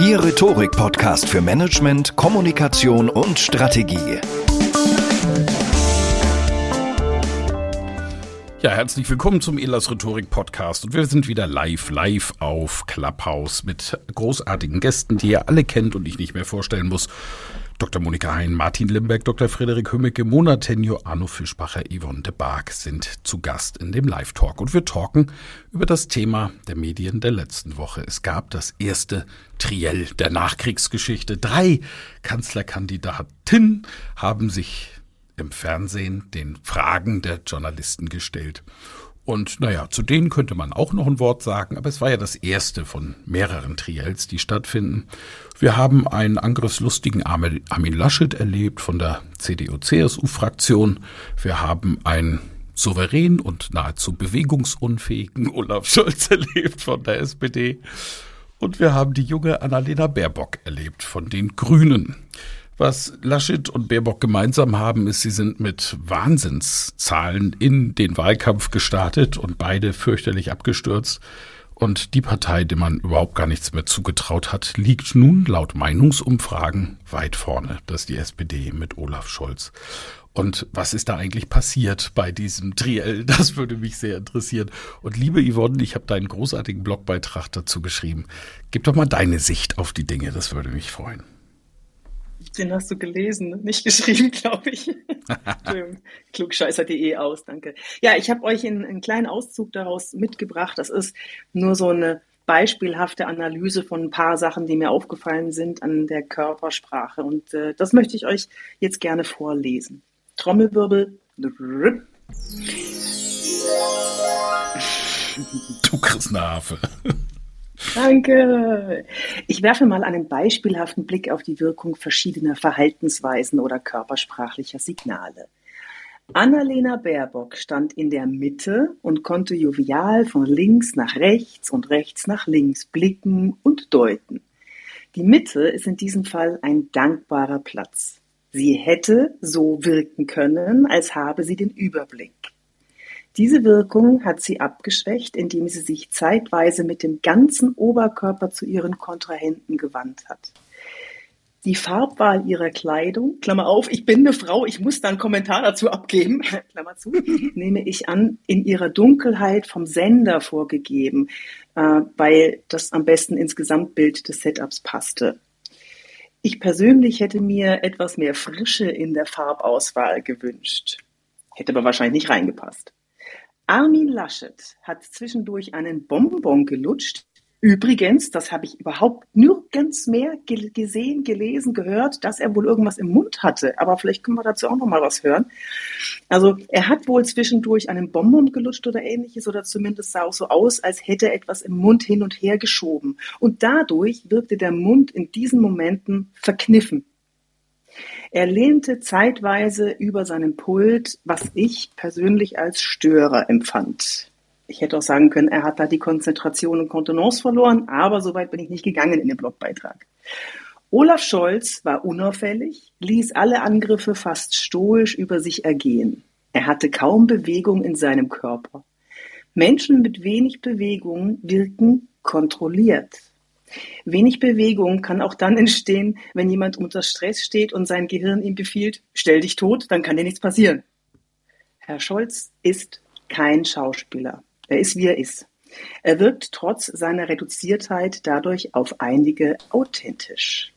Ihr Rhetorik-Podcast für Management, Kommunikation und Strategie. Ja, herzlich willkommen zum Elas Rhetorik Podcast und wir sind wieder live, live auf Clubhouse mit großartigen Gästen, die ihr alle kennt und ich nicht mehr vorstellen muss. Dr. Monika Hein, Martin Limberg, Dr. Frederik Hömmecke, Mona Tenjo, Arno Fischbacher, Yvonne de Barg sind zu Gast in dem Live-Talk. Und wir talken über das Thema der Medien der letzten Woche. Es gab das erste Triell der Nachkriegsgeschichte. Drei Kanzlerkandidaten haben sich im Fernsehen den Fragen der Journalisten gestellt. Und naja, zu denen könnte man auch noch ein Wort sagen, aber es war ja das erste von mehreren Triels, die stattfinden. Wir haben einen angriffslustigen Armin Laschet erlebt von der CDU-CSU-Fraktion. Wir haben einen souverän und nahezu bewegungsunfähigen Olaf Scholz erlebt von der SPD. Und wir haben die junge Annalena Baerbock erlebt von den Grünen. Was Laschet und Baerbock gemeinsam haben, ist, sie sind mit Wahnsinnszahlen in den Wahlkampf gestartet und beide fürchterlich abgestürzt. Und die Partei, der man überhaupt gar nichts mehr zugetraut hat, liegt nun laut Meinungsumfragen weit vorne. Das ist die SPD mit Olaf Scholz. Und was ist da eigentlich passiert bei diesem Triell? Das würde mich sehr interessieren. Und liebe Yvonne, ich habe deinen großartigen Blogbeitrag dazu geschrieben. Gib doch mal deine Sicht auf die Dinge, das würde mich freuen. Den hast du gelesen, nicht geschrieben, glaube ich. Klugscheißer.de aus, danke. Ja, ich habe euch in, einen kleinen Auszug daraus mitgebracht. Das ist nur so eine beispielhafte Analyse von ein paar Sachen, die mir aufgefallen sind an der Körpersprache. Und äh, das möchte ich euch jetzt gerne vorlesen. Trommelwirbel. Du kriegst eine Harfe. Danke. Ich werfe mal einen beispielhaften Blick auf die Wirkung verschiedener Verhaltensweisen oder körpersprachlicher Signale. Annalena Baerbock stand in der Mitte und konnte jovial von links nach rechts und rechts nach links blicken und deuten. Die Mitte ist in diesem Fall ein dankbarer Platz. Sie hätte so wirken können, als habe sie den Überblick. Diese Wirkung hat sie abgeschwächt, indem sie sich zeitweise mit dem ganzen Oberkörper zu ihren Kontrahenten gewandt hat. Die Farbwahl ihrer Kleidung, Klammer auf, ich bin eine Frau, ich muss da einen Kommentar dazu abgeben, Klammer zu, nehme ich an, in ihrer Dunkelheit vom Sender vorgegeben, äh, weil das am besten ins Gesamtbild des Setups passte. Ich persönlich hätte mir etwas mehr Frische in der Farbauswahl gewünscht. Hätte aber wahrscheinlich nicht reingepasst. Armin Laschet hat zwischendurch einen Bonbon gelutscht. Übrigens, das habe ich überhaupt nirgends mehr gesehen, gelesen, gehört, dass er wohl irgendwas im Mund hatte. Aber vielleicht können wir dazu auch noch mal was hören. Also er hat wohl zwischendurch einen Bonbon gelutscht oder ähnliches oder zumindest sah auch so aus, als hätte er etwas im Mund hin und her geschoben. Und dadurch wirkte der Mund in diesen Momenten verkniffen. Er lehnte zeitweise über seinem Pult, was ich persönlich als Störer empfand. Ich hätte auch sagen können, er hat da die Konzentration und Kontenance verloren, aber soweit bin ich nicht gegangen in den Blogbeitrag. Olaf Scholz war unauffällig, ließ alle Angriffe fast stoisch über sich ergehen. Er hatte kaum Bewegung in seinem Körper. Menschen mit wenig Bewegung wirken kontrolliert. Wenig Bewegung kann auch dann entstehen, wenn jemand unter Stress steht und sein Gehirn ihm befiehlt, stell dich tot, dann kann dir nichts passieren. Herr Scholz ist kein Schauspieler. Er ist, wie er ist. Er wirkt trotz seiner Reduziertheit dadurch auf einige authentisch.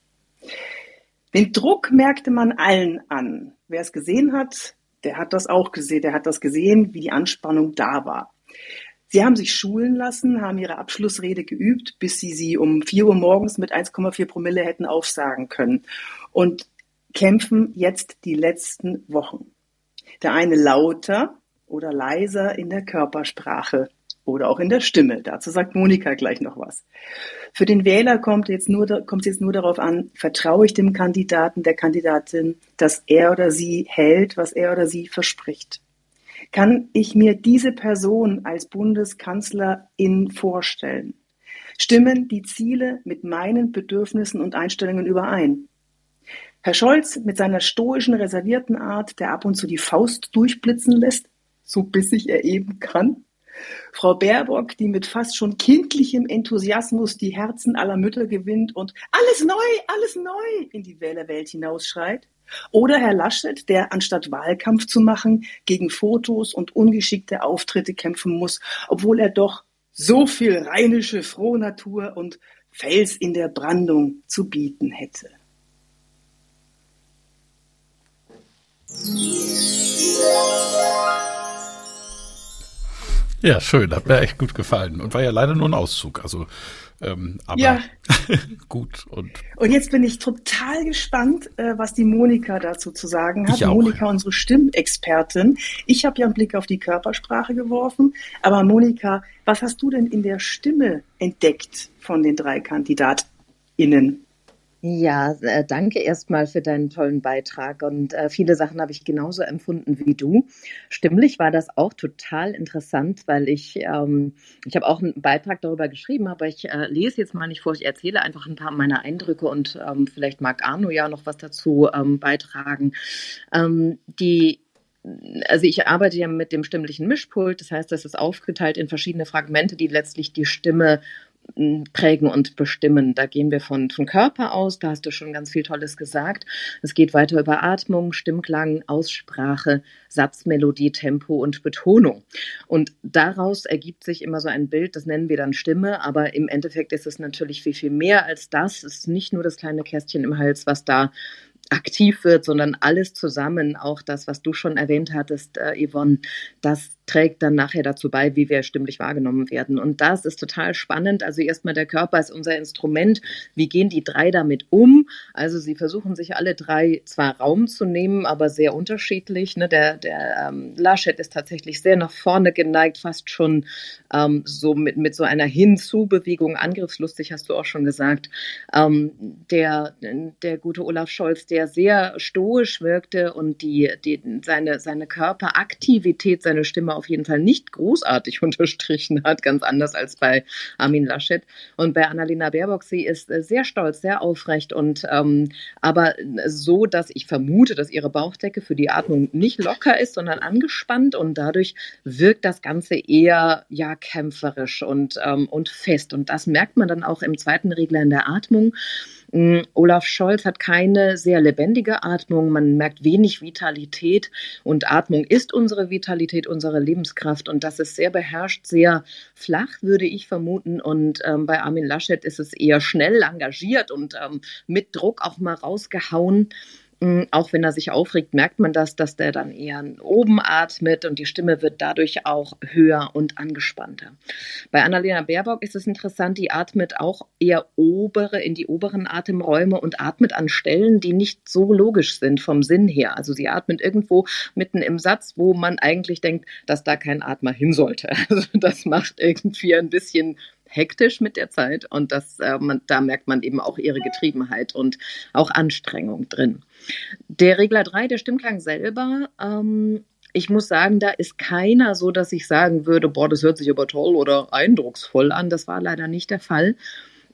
Den Druck merkte man allen an. Wer es gesehen hat, der hat das auch gesehen. Der hat das gesehen, wie die Anspannung da war. Sie haben sich schulen lassen, haben ihre Abschlussrede geübt, bis sie sie um 4 Uhr morgens mit 1,4 Promille hätten aufsagen können und kämpfen jetzt die letzten Wochen. Der eine lauter oder leiser in der Körpersprache oder auch in der Stimme. Dazu sagt Monika gleich noch was. Für den Wähler kommt jetzt nur, kommt jetzt nur darauf an, vertraue ich dem Kandidaten, der Kandidatin, dass er oder sie hält, was er oder sie verspricht. Kann ich mir diese Person als Bundeskanzlerin vorstellen? Stimmen die Ziele mit meinen Bedürfnissen und Einstellungen überein? Herr Scholz mit seiner stoischen, reservierten Art, der ab und zu die Faust durchblitzen lässt, so bissig er eben kann, Frau Baerbock, die mit fast schon kindlichem Enthusiasmus die Herzen aller Mütter gewinnt und alles neu, alles neu in die Wählerwelt hinausschreit. Oder Herr Laschet, der anstatt Wahlkampf zu machen, gegen Fotos und ungeschickte Auftritte kämpfen muss, obwohl er doch so viel rheinische Frohnatur und Fels in der Brandung zu bieten hätte. Ja, schön, hat mir echt gut gefallen und war ja leider nur ein Auszug, also ähm, aber ja. gut und und jetzt bin ich total gespannt, äh, was die Monika dazu zu sagen hat. Auch, Monika, ja. unsere Stimmexpertin. Ich habe ja einen Blick auf die Körpersprache geworfen, aber Monika, was hast du denn in der Stimme entdeckt von den drei KandidatInnen? Ja, äh, danke erstmal für deinen tollen Beitrag und äh, viele Sachen habe ich genauso empfunden wie du. Stimmlich war das auch total interessant, weil ich, ähm, ich habe auch einen Beitrag darüber geschrieben, aber ich äh, lese jetzt mal nicht vor, ich erzähle einfach ein paar meiner Eindrücke und ähm, vielleicht mag Arno ja noch was dazu ähm, beitragen. Ähm, die also ich arbeite ja mit dem stimmlichen Mischpult, das heißt, das ist aufgeteilt in verschiedene Fragmente, die letztlich die Stimme prägen und bestimmen. Da gehen wir von, von Körper aus, da hast du schon ganz viel Tolles gesagt. Es geht weiter über Atmung, Stimmklang, Aussprache, Satzmelodie, Tempo und Betonung. Und daraus ergibt sich immer so ein Bild, das nennen wir dann Stimme, aber im Endeffekt ist es natürlich viel, viel mehr als das. Es ist nicht nur das kleine Kästchen im Hals, was da aktiv wird, sondern alles zusammen, auch das, was du schon erwähnt hattest, äh, Yvonne, das trägt dann nachher dazu bei, wie wir stimmlich wahrgenommen werden. Und das ist total spannend. Also erstmal der Körper ist unser Instrument. Wie gehen die drei damit um? Also sie versuchen sich alle drei zwar Raum zu nehmen, aber sehr unterschiedlich. Ne? Der, der ähm, Laschet ist tatsächlich sehr nach vorne geneigt, fast schon ähm, so mit, mit so einer Hinzu-Bewegung, angriffslustig hast du auch schon gesagt. Ähm, der, der gute Olaf Scholz, der sehr stoisch wirkte und die, die, seine, seine Körperaktivität, seine Stimme auf jeden Fall nicht großartig unterstrichen hat, ganz anders als bei Armin Laschet. Und bei Annalena Baerbock, sie ist äh, sehr stolz, sehr aufrecht und ähm, aber so, dass ich vermute, dass ihre Bauchdecke für die Atmung nicht locker ist, sondern angespannt und dadurch wirkt das Ganze eher ja kämpferisch und, ähm, und fest. Und das merkt man dann auch im zweiten Regler in der Atmung. Mm, Olaf Scholz hat keine sehr lebendige Atmung. Man merkt wenig Vitalität. Und Atmung ist unsere Vitalität, unsere Lebenskraft. Und das ist sehr beherrscht, sehr flach, würde ich vermuten. Und ähm, bei Armin Laschet ist es eher schnell engagiert und ähm, mit Druck auch mal rausgehauen. Auch wenn er sich aufregt, merkt man das, dass der dann eher oben atmet und die Stimme wird dadurch auch höher und angespannter. Bei Annalena Baerbock ist es interessant, die atmet auch eher obere, in die oberen Atemräume und atmet an Stellen, die nicht so logisch sind vom Sinn her. Also sie atmet irgendwo mitten im Satz, wo man eigentlich denkt, dass da kein Atmer hin sollte. Also das macht irgendwie ein bisschen hektisch mit der Zeit und das, äh, man, da merkt man eben auch ihre Getriebenheit und auch Anstrengung drin. Der Regler 3, der Stimmklang selber, ähm, ich muss sagen, da ist keiner so, dass ich sagen würde, boah, das hört sich aber toll oder eindrucksvoll an. Das war leider nicht der Fall.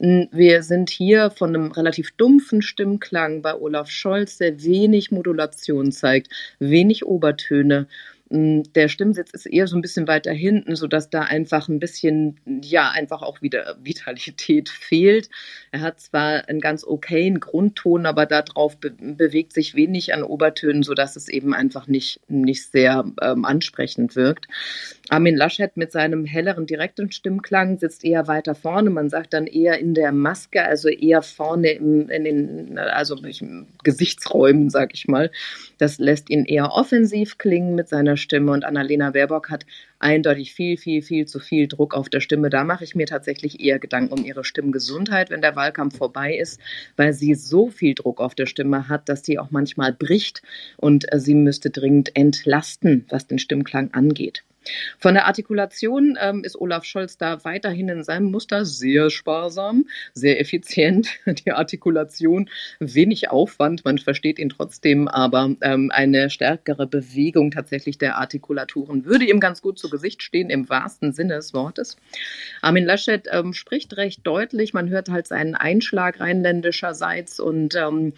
Hm, wir sind hier von einem relativ dumpfen Stimmklang bei Olaf Scholz, der wenig Modulation zeigt, wenig Obertöne der Stimmsitz ist eher so ein bisschen weiter hinten, so dass da einfach ein bisschen, ja, einfach auch wieder Vitalität fehlt. Er hat zwar einen ganz okayen Grundton, aber darauf be bewegt sich wenig an Obertönen, so dass es eben einfach nicht, nicht sehr ähm, ansprechend wirkt. Armin Laschet mit seinem helleren, direkten Stimmklang sitzt eher weiter vorne. Man sagt dann eher in der Maske, also eher vorne im, in den, also Gesichtsräumen, sag ich mal. Das lässt ihn eher offensiv klingen mit seiner Stimme und Annalena Baerbock hat eindeutig viel, viel, viel zu viel Druck auf der Stimme. Da mache ich mir tatsächlich eher Gedanken um ihre Stimmgesundheit, wenn der Wahlkampf vorbei ist, weil sie so viel Druck auf der Stimme hat, dass sie auch manchmal bricht und äh, sie müsste dringend entlasten, was den Stimmklang angeht. Von der Artikulation ähm, ist Olaf Scholz da weiterhin in seinem Muster sehr sparsam, sehr effizient. Die Artikulation, wenig Aufwand, man versteht ihn trotzdem, aber ähm, eine stärkere Bewegung tatsächlich der Artikulaturen würde ihm ganz gut zu Gesicht stehen, im wahrsten Sinne des Wortes. Armin Laschet ähm, spricht recht deutlich, man hört halt seinen Einschlag rheinländischerseits und ähm,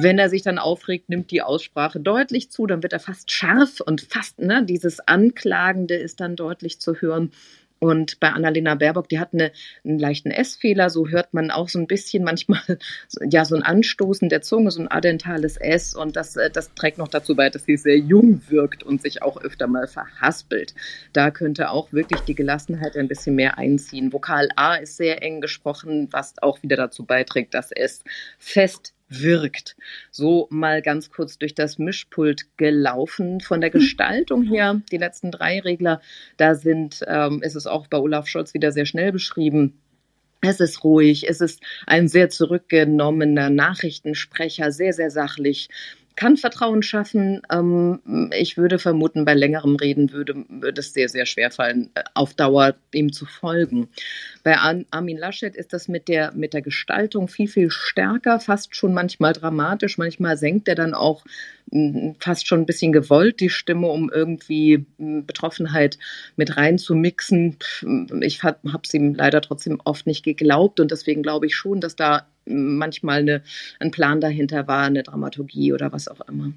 wenn er sich dann aufregt, nimmt die Aussprache deutlich zu, dann wird er fast scharf und fast ne, dieses Anklagen Klagende ist dann deutlich zu hören. Und bei Annalena Baerbock, die hat eine, einen leichten S-Fehler, so hört man auch so ein bisschen manchmal ja so ein Anstoßen der Zunge, so ein adentales S. Und das, äh, das trägt noch dazu bei, dass sie sehr jung wirkt und sich auch öfter mal verhaspelt. Da könnte auch wirklich die Gelassenheit ein bisschen mehr einziehen. Vokal A ist sehr eng gesprochen, was auch wieder dazu beiträgt, dass es fest wirkt. So mal ganz kurz durch das Mischpult gelaufen. Von der hm. Gestaltung her, die letzten drei Regler, da sind, ähm, ist es auch bei Olaf Scholz wieder sehr schnell beschrieben. Es ist ruhig, es ist ein sehr zurückgenommener Nachrichtensprecher, sehr, sehr sachlich kann Vertrauen schaffen. Ähm, ich würde vermuten, bei längerem Reden würde, würde es sehr, sehr schwer fallen, äh, auf Dauer ihm zu folgen. Bei Armin Laschet ist das mit der, mit der Gestaltung viel, viel stärker, fast schon manchmal dramatisch. Manchmal senkt er dann auch fast schon ein bisschen gewollt, die Stimme, um irgendwie Betroffenheit mit reinzumixen. Ich habe es ihm leider trotzdem oft nicht geglaubt und deswegen glaube ich schon, dass da manchmal eine, ein Plan dahinter war, eine Dramaturgie oder was auch immer.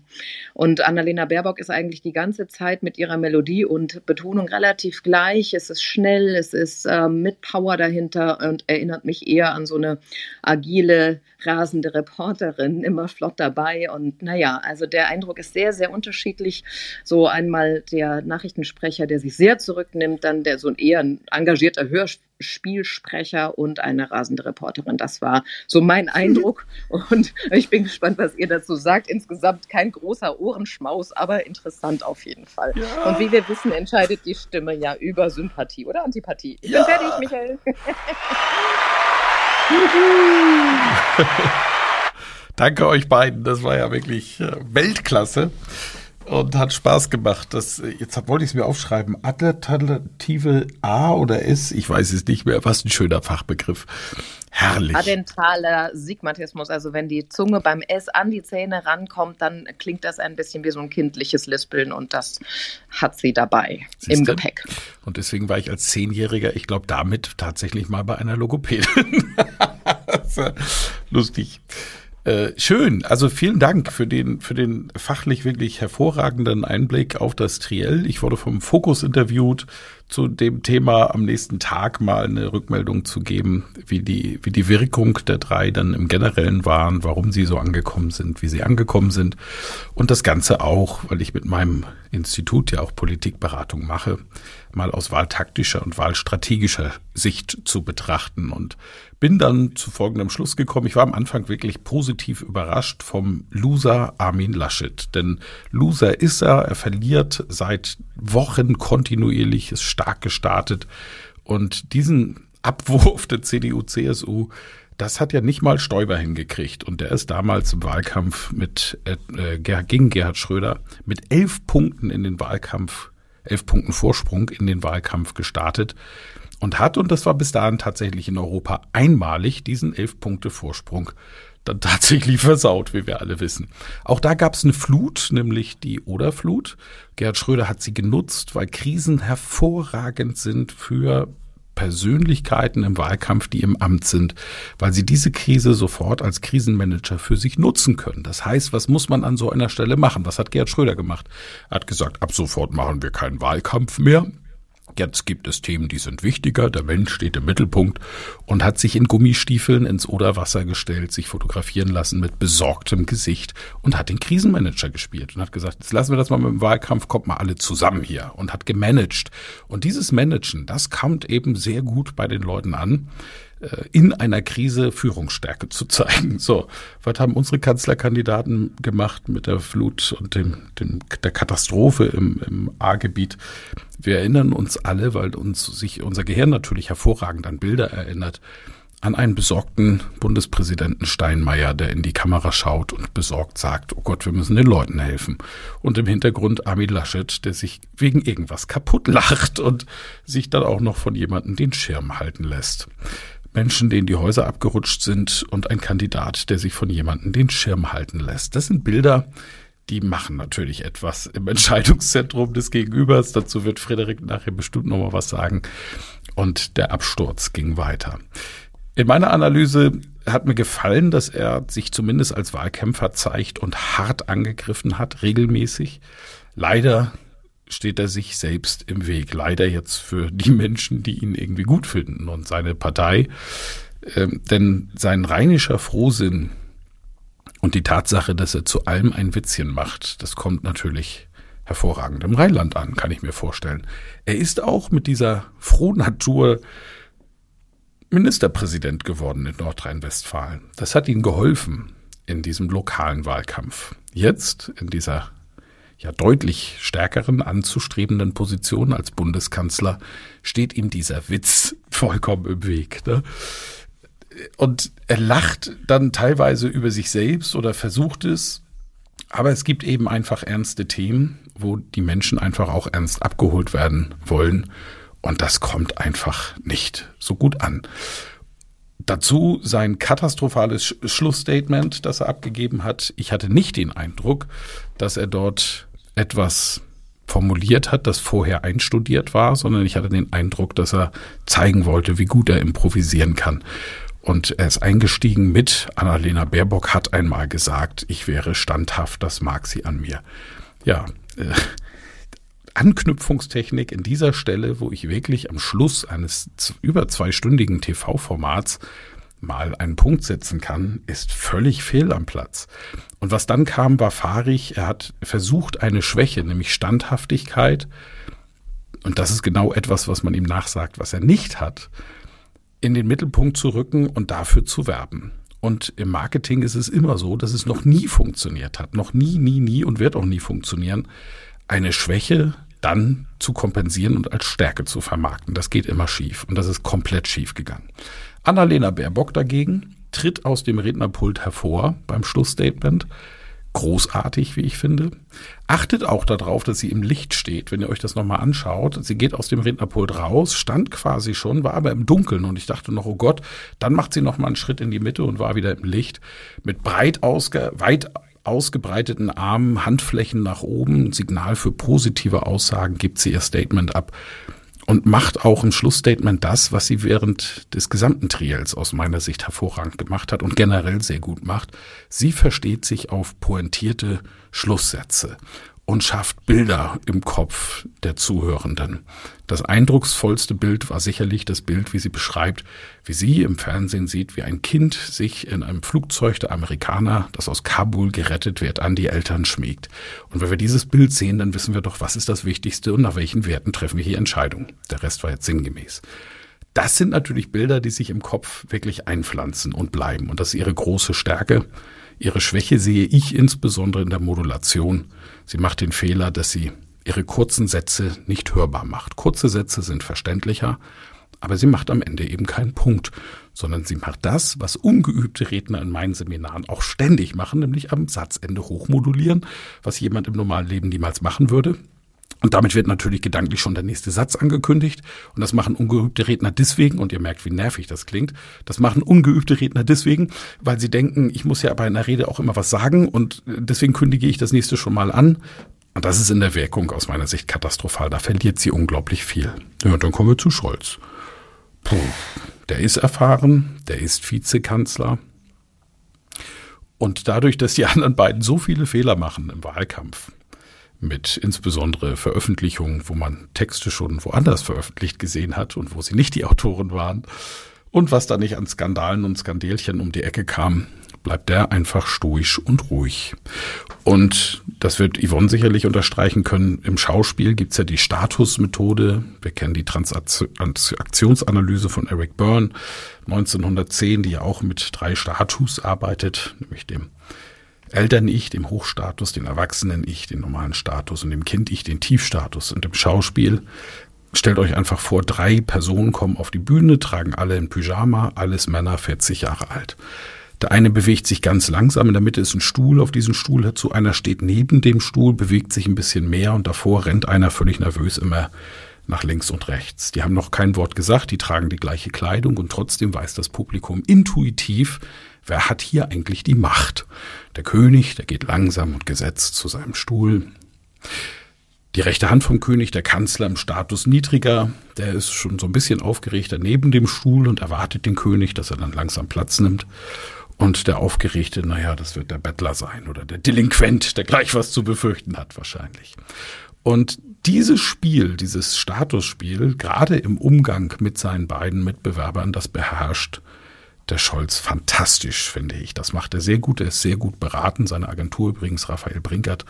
Und Annalena Baerbock ist eigentlich die ganze Zeit mit ihrer Melodie und Betonung relativ gleich. Es ist schnell, es ist äh, mit Power dahinter und erinnert mich eher an so eine agile, rasende Reporterin, immer flott dabei. Und naja, also der Eindruck ist sehr, sehr unterschiedlich. So einmal der Nachrichtensprecher, der sich sehr zurücknimmt, dann der so ein eher engagierter Hörspiel Spielsprecher und eine rasende Reporterin. Das war so mein Eindruck und ich bin gespannt, was ihr dazu sagt. Insgesamt kein großer Ohrenschmaus, aber interessant auf jeden Fall. Ja. Und wie wir wissen, entscheidet die Stimme ja über Sympathie oder Antipathie. Ich ja. bin fertig, Michael. Danke euch beiden, das war ja wirklich äh, Weltklasse und hat Spaß gemacht. Das, jetzt wollte ich es mir aufschreiben. Adaptative A oder S, ich weiß es nicht mehr. Was ein schöner Fachbegriff. Herrlich. Adentaler Sigmatismus, also wenn die Zunge beim S an die Zähne rankommt, dann klingt das ein bisschen wie so ein kindliches Lispeln und das hat sie dabei Siehste? im Gepäck. Und deswegen war ich als Zehnjähriger, ich glaube, damit tatsächlich mal bei einer Logopädin. lustig. Äh, schön. Also vielen Dank für den, für den fachlich wirklich hervorragenden Einblick auf das Triell. Ich wurde vom Fokus interviewt zu dem Thema am nächsten Tag mal eine Rückmeldung zu geben, wie die, wie die Wirkung der drei dann im Generellen waren, warum sie so angekommen sind, wie sie angekommen sind. Und das Ganze auch, weil ich mit meinem Institut ja auch Politikberatung mache, mal aus wahltaktischer und wahlstrategischer Sicht zu betrachten und bin dann zu folgendem Schluss gekommen. Ich war am Anfang wirklich positiv überrascht vom Loser Armin Laschet. Denn Loser ist er, er verliert seit Wochen kontinuierlich, ist stark gestartet. Und diesen Abwurf der CDU, CSU, das hat ja nicht mal Stoiber hingekriegt. Und der ist damals im Wahlkampf mit, äh, gegen Gerhard Schröder mit elf Punkten in den Wahlkampf, elf Punkten Vorsprung in den Wahlkampf gestartet und hat, und das war bis dahin tatsächlich in Europa einmalig, diesen elf Punkte Vorsprung dann tatsächlich versaut, wie wir alle wissen. Auch da gab es eine Flut, nämlich die Oderflut. Gerhard Schröder hat sie genutzt, weil Krisen hervorragend sind für Persönlichkeiten im Wahlkampf, die im Amt sind, weil sie diese Krise sofort als Krisenmanager für sich nutzen können. Das heißt, was muss man an so einer Stelle machen? Was hat Gerhard Schröder gemacht? Er hat gesagt, ab sofort machen wir keinen Wahlkampf mehr. Jetzt gibt es Themen, die sind wichtiger. Der Mensch steht im Mittelpunkt und hat sich in Gummistiefeln ins Oderwasser gestellt, sich fotografieren lassen mit besorgtem Gesicht und hat den Krisenmanager gespielt und hat gesagt, jetzt lassen wir das mal mit dem Wahlkampf, kommt mal alle zusammen hier und hat gemanagt. Und dieses Managen, das kommt eben sehr gut bei den Leuten an. Äh, in einer Krise Führungsstärke zu zeigen. So, was haben unsere Kanzlerkandidaten gemacht mit der Flut und dem, dem der Katastrophe im, im A-Gebiet? Wir erinnern uns alle, weil uns sich unser Gehirn natürlich hervorragend an Bilder erinnert, an einen besorgten Bundespräsidenten Steinmeier, der in die Kamera schaut und besorgt sagt, oh Gott, wir müssen den Leuten helfen. Und im Hintergrund Armin Laschet, der sich wegen irgendwas kaputt lacht und sich dann auch noch von jemandem den Schirm halten lässt. Menschen, denen die Häuser abgerutscht sind und ein Kandidat, der sich von jemandem den Schirm halten lässt. Das sind Bilder, die machen natürlich etwas im Entscheidungszentrum des Gegenübers. Dazu wird Frederik nachher bestimmt nochmal was sagen. Und der Absturz ging weiter. In meiner Analyse hat mir gefallen, dass er sich zumindest als Wahlkämpfer zeigt und hart angegriffen hat, regelmäßig. Leider steht er sich selbst im Weg. Leider jetzt für die Menschen, die ihn irgendwie gut finden und seine Partei. Ähm, denn sein rheinischer Frohsinn und die Tatsache, dass er zu allem ein Witzchen macht, das kommt natürlich hervorragend im Rheinland an, kann ich mir vorstellen. Er ist auch mit dieser Frohnatur Ministerpräsident geworden in Nordrhein-Westfalen. Das hat ihm geholfen in diesem lokalen Wahlkampf. Jetzt, in dieser ja deutlich stärkeren anzustrebenden Position als Bundeskanzler steht ihm dieser Witz vollkommen im Weg. Ne? Und er lacht dann teilweise über sich selbst oder versucht es, aber es gibt eben einfach ernste Themen, wo die Menschen einfach auch ernst abgeholt werden wollen. Und das kommt einfach nicht so gut an. Dazu sein katastrophales Schlussstatement, das er abgegeben hat. Ich hatte nicht den Eindruck, dass er dort etwas formuliert hat, das vorher einstudiert war, sondern ich hatte den Eindruck, dass er zeigen wollte, wie gut er improvisieren kann. Und er ist eingestiegen mit, Annalena Baerbock hat einmal gesagt, ich wäre standhaft, das mag sie an mir. Ja, äh, Anknüpfungstechnik in dieser Stelle, wo ich wirklich am Schluss eines über zweistündigen TV-Formats mal einen Punkt setzen kann, ist völlig fehl am Platz. Und was dann kam, war fahrig. Er hat versucht, eine Schwäche, nämlich Standhaftigkeit, und das ist genau etwas, was man ihm nachsagt, was er nicht hat, in den Mittelpunkt zu rücken und dafür zu werben. Und im Marketing ist es immer so, dass es noch nie funktioniert hat. Noch nie, nie, nie und wird auch nie funktionieren. Eine Schwäche dann zu kompensieren und als Stärke zu vermarkten. Das geht immer schief. Und das ist komplett schief gegangen. Annalena Baerbock dagegen tritt aus dem Rednerpult hervor beim Schlussstatement. Großartig, wie ich finde. Achtet auch darauf, dass sie im Licht steht, wenn ihr euch das nochmal anschaut. Sie geht aus dem Rednerpult raus, stand quasi schon, war aber im Dunkeln und ich dachte noch, oh Gott, dann macht sie nochmal einen Schritt in die Mitte und war wieder im Licht. Mit breit ausge, weit ausgebreiteten Armen, Handflächen nach oben, Signal für positive Aussagen, gibt sie ihr Statement ab und macht auch im Schlussstatement das, was sie während des gesamten Triels aus meiner Sicht hervorragend gemacht hat und generell sehr gut macht. Sie versteht sich auf pointierte Schlusssätze und schafft Bilder im Kopf der Zuhörenden. Das eindrucksvollste Bild war sicherlich das Bild, wie sie beschreibt, wie sie im Fernsehen sieht, wie ein Kind sich in einem Flugzeug der Amerikaner, das aus Kabul gerettet wird, an die Eltern schmiegt. Und wenn wir dieses Bild sehen, dann wissen wir doch, was ist das Wichtigste und nach welchen Werten treffen wir hier Entscheidungen. Der Rest war jetzt sinngemäß. Das sind natürlich Bilder, die sich im Kopf wirklich einpflanzen und bleiben. Und das ist ihre große Stärke. Ihre Schwäche sehe ich insbesondere in der Modulation. Sie macht den Fehler, dass sie ihre kurzen Sätze nicht hörbar macht. Kurze Sätze sind verständlicher, aber sie macht am Ende eben keinen Punkt, sondern sie macht das, was ungeübte Redner in meinen Seminaren auch ständig machen, nämlich am Satzende hochmodulieren, was jemand im normalen Leben niemals machen würde. Und damit wird natürlich gedanklich schon der nächste Satz angekündigt. Und das machen ungeübte Redner deswegen, und ihr merkt, wie nervig das klingt, das machen ungeübte Redner deswegen, weil sie denken, ich muss ja bei einer Rede auch immer was sagen und deswegen kündige ich das nächste schon mal an. Und das ist in der Wirkung aus meiner Sicht katastrophal. Da verliert sie unglaublich viel. Ja, und dann kommen wir zu Scholz. Puh, der ist erfahren, der ist Vizekanzler. Und dadurch, dass die anderen beiden so viele Fehler machen im Wahlkampf, mit insbesondere Veröffentlichungen, wo man Texte schon woanders veröffentlicht gesehen hat und wo sie nicht die Autoren waren, und was da nicht an Skandalen und Skandelchen um die Ecke kam, bleibt der einfach stoisch und ruhig. Und das wird Yvonne sicherlich unterstreichen können. Im Schauspiel gibt's ja die Statusmethode. Wir kennen die Transaktionsanalyse von Eric Byrne 1910, die ja auch mit drei Status arbeitet, nämlich dem Eltern-Ich, dem Hochstatus, den Erwachsenen-Ich, den normalen Status und dem Kind-Ich, den Tiefstatus. Und im Schauspiel stellt euch einfach vor, drei Personen kommen auf die Bühne, tragen alle ein Pyjama, alles Männer 40 Jahre alt. Der eine bewegt sich ganz langsam, in der Mitte ist ein Stuhl, auf diesem Stuhl dazu einer steht neben dem Stuhl, bewegt sich ein bisschen mehr und davor rennt einer völlig nervös immer nach links und rechts. Die haben noch kein Wort gesagt, die tragen die gleiche Kleidung und trotzdem weiß das Publikum intuitiv, wer hat hier eigentlich die Macht. Der König, der geht langsam und gesetzt zu seinem Stuhl. Die rechte Hand vom König, der Kanzler im Status niedriger, der ist schon so ein bisschen aufgeregter neben dem Stuhl und erwartet den König, dass er dann langsam Platz nimmt. Und der Aufgeregte, naja, das wird der Bettler sein oder der Delinquent, der gleich was zu befürchten hat wahrscheinlich. Und dieses Spiel, dieses Statusspiel, gerade im Umgang mit seinen beiden Mitbewerbern, das beherrscht der Scholz fantastisch, finde ich. Das macht er sehr gut. Er ist sehr gut beraten. Seine Agentur übrigens, Raphael Brinkert,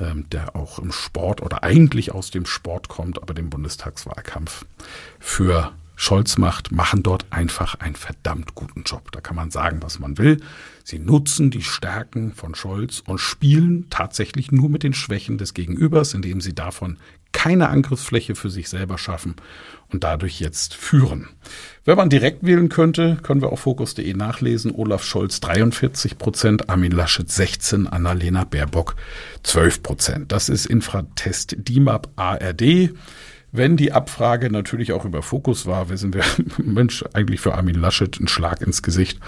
ähm, der auch im Sport oder eigentlich aus dem Sport kommt, aber den Bundestagswahlkampf für Scholz macht, machen dort einfach einen verdammt guten Job. Da kann man sagen, was man will. Sie nutzen die Stärken von Scholz und spielen tatsächlich nur mit den Schwächen des Gegenübers, indem sie davon keine Angriffsfläche für sich selber schaffen und dadurch jetzt führen. Wenn man direkt wählen könnte, können wir auf fokus.de nachlesen. Olaf Scholz 43 Prozent, Armin Laschet 16, Annalena Baerbock 12 Prozent. Das ist Infratest DIMAP ARD. Wenn die Abfrage natürlich auch über Fokus war, wissen wir, Mensch, eigentlich für Armin Laschet ein Schlag ins Gesicht,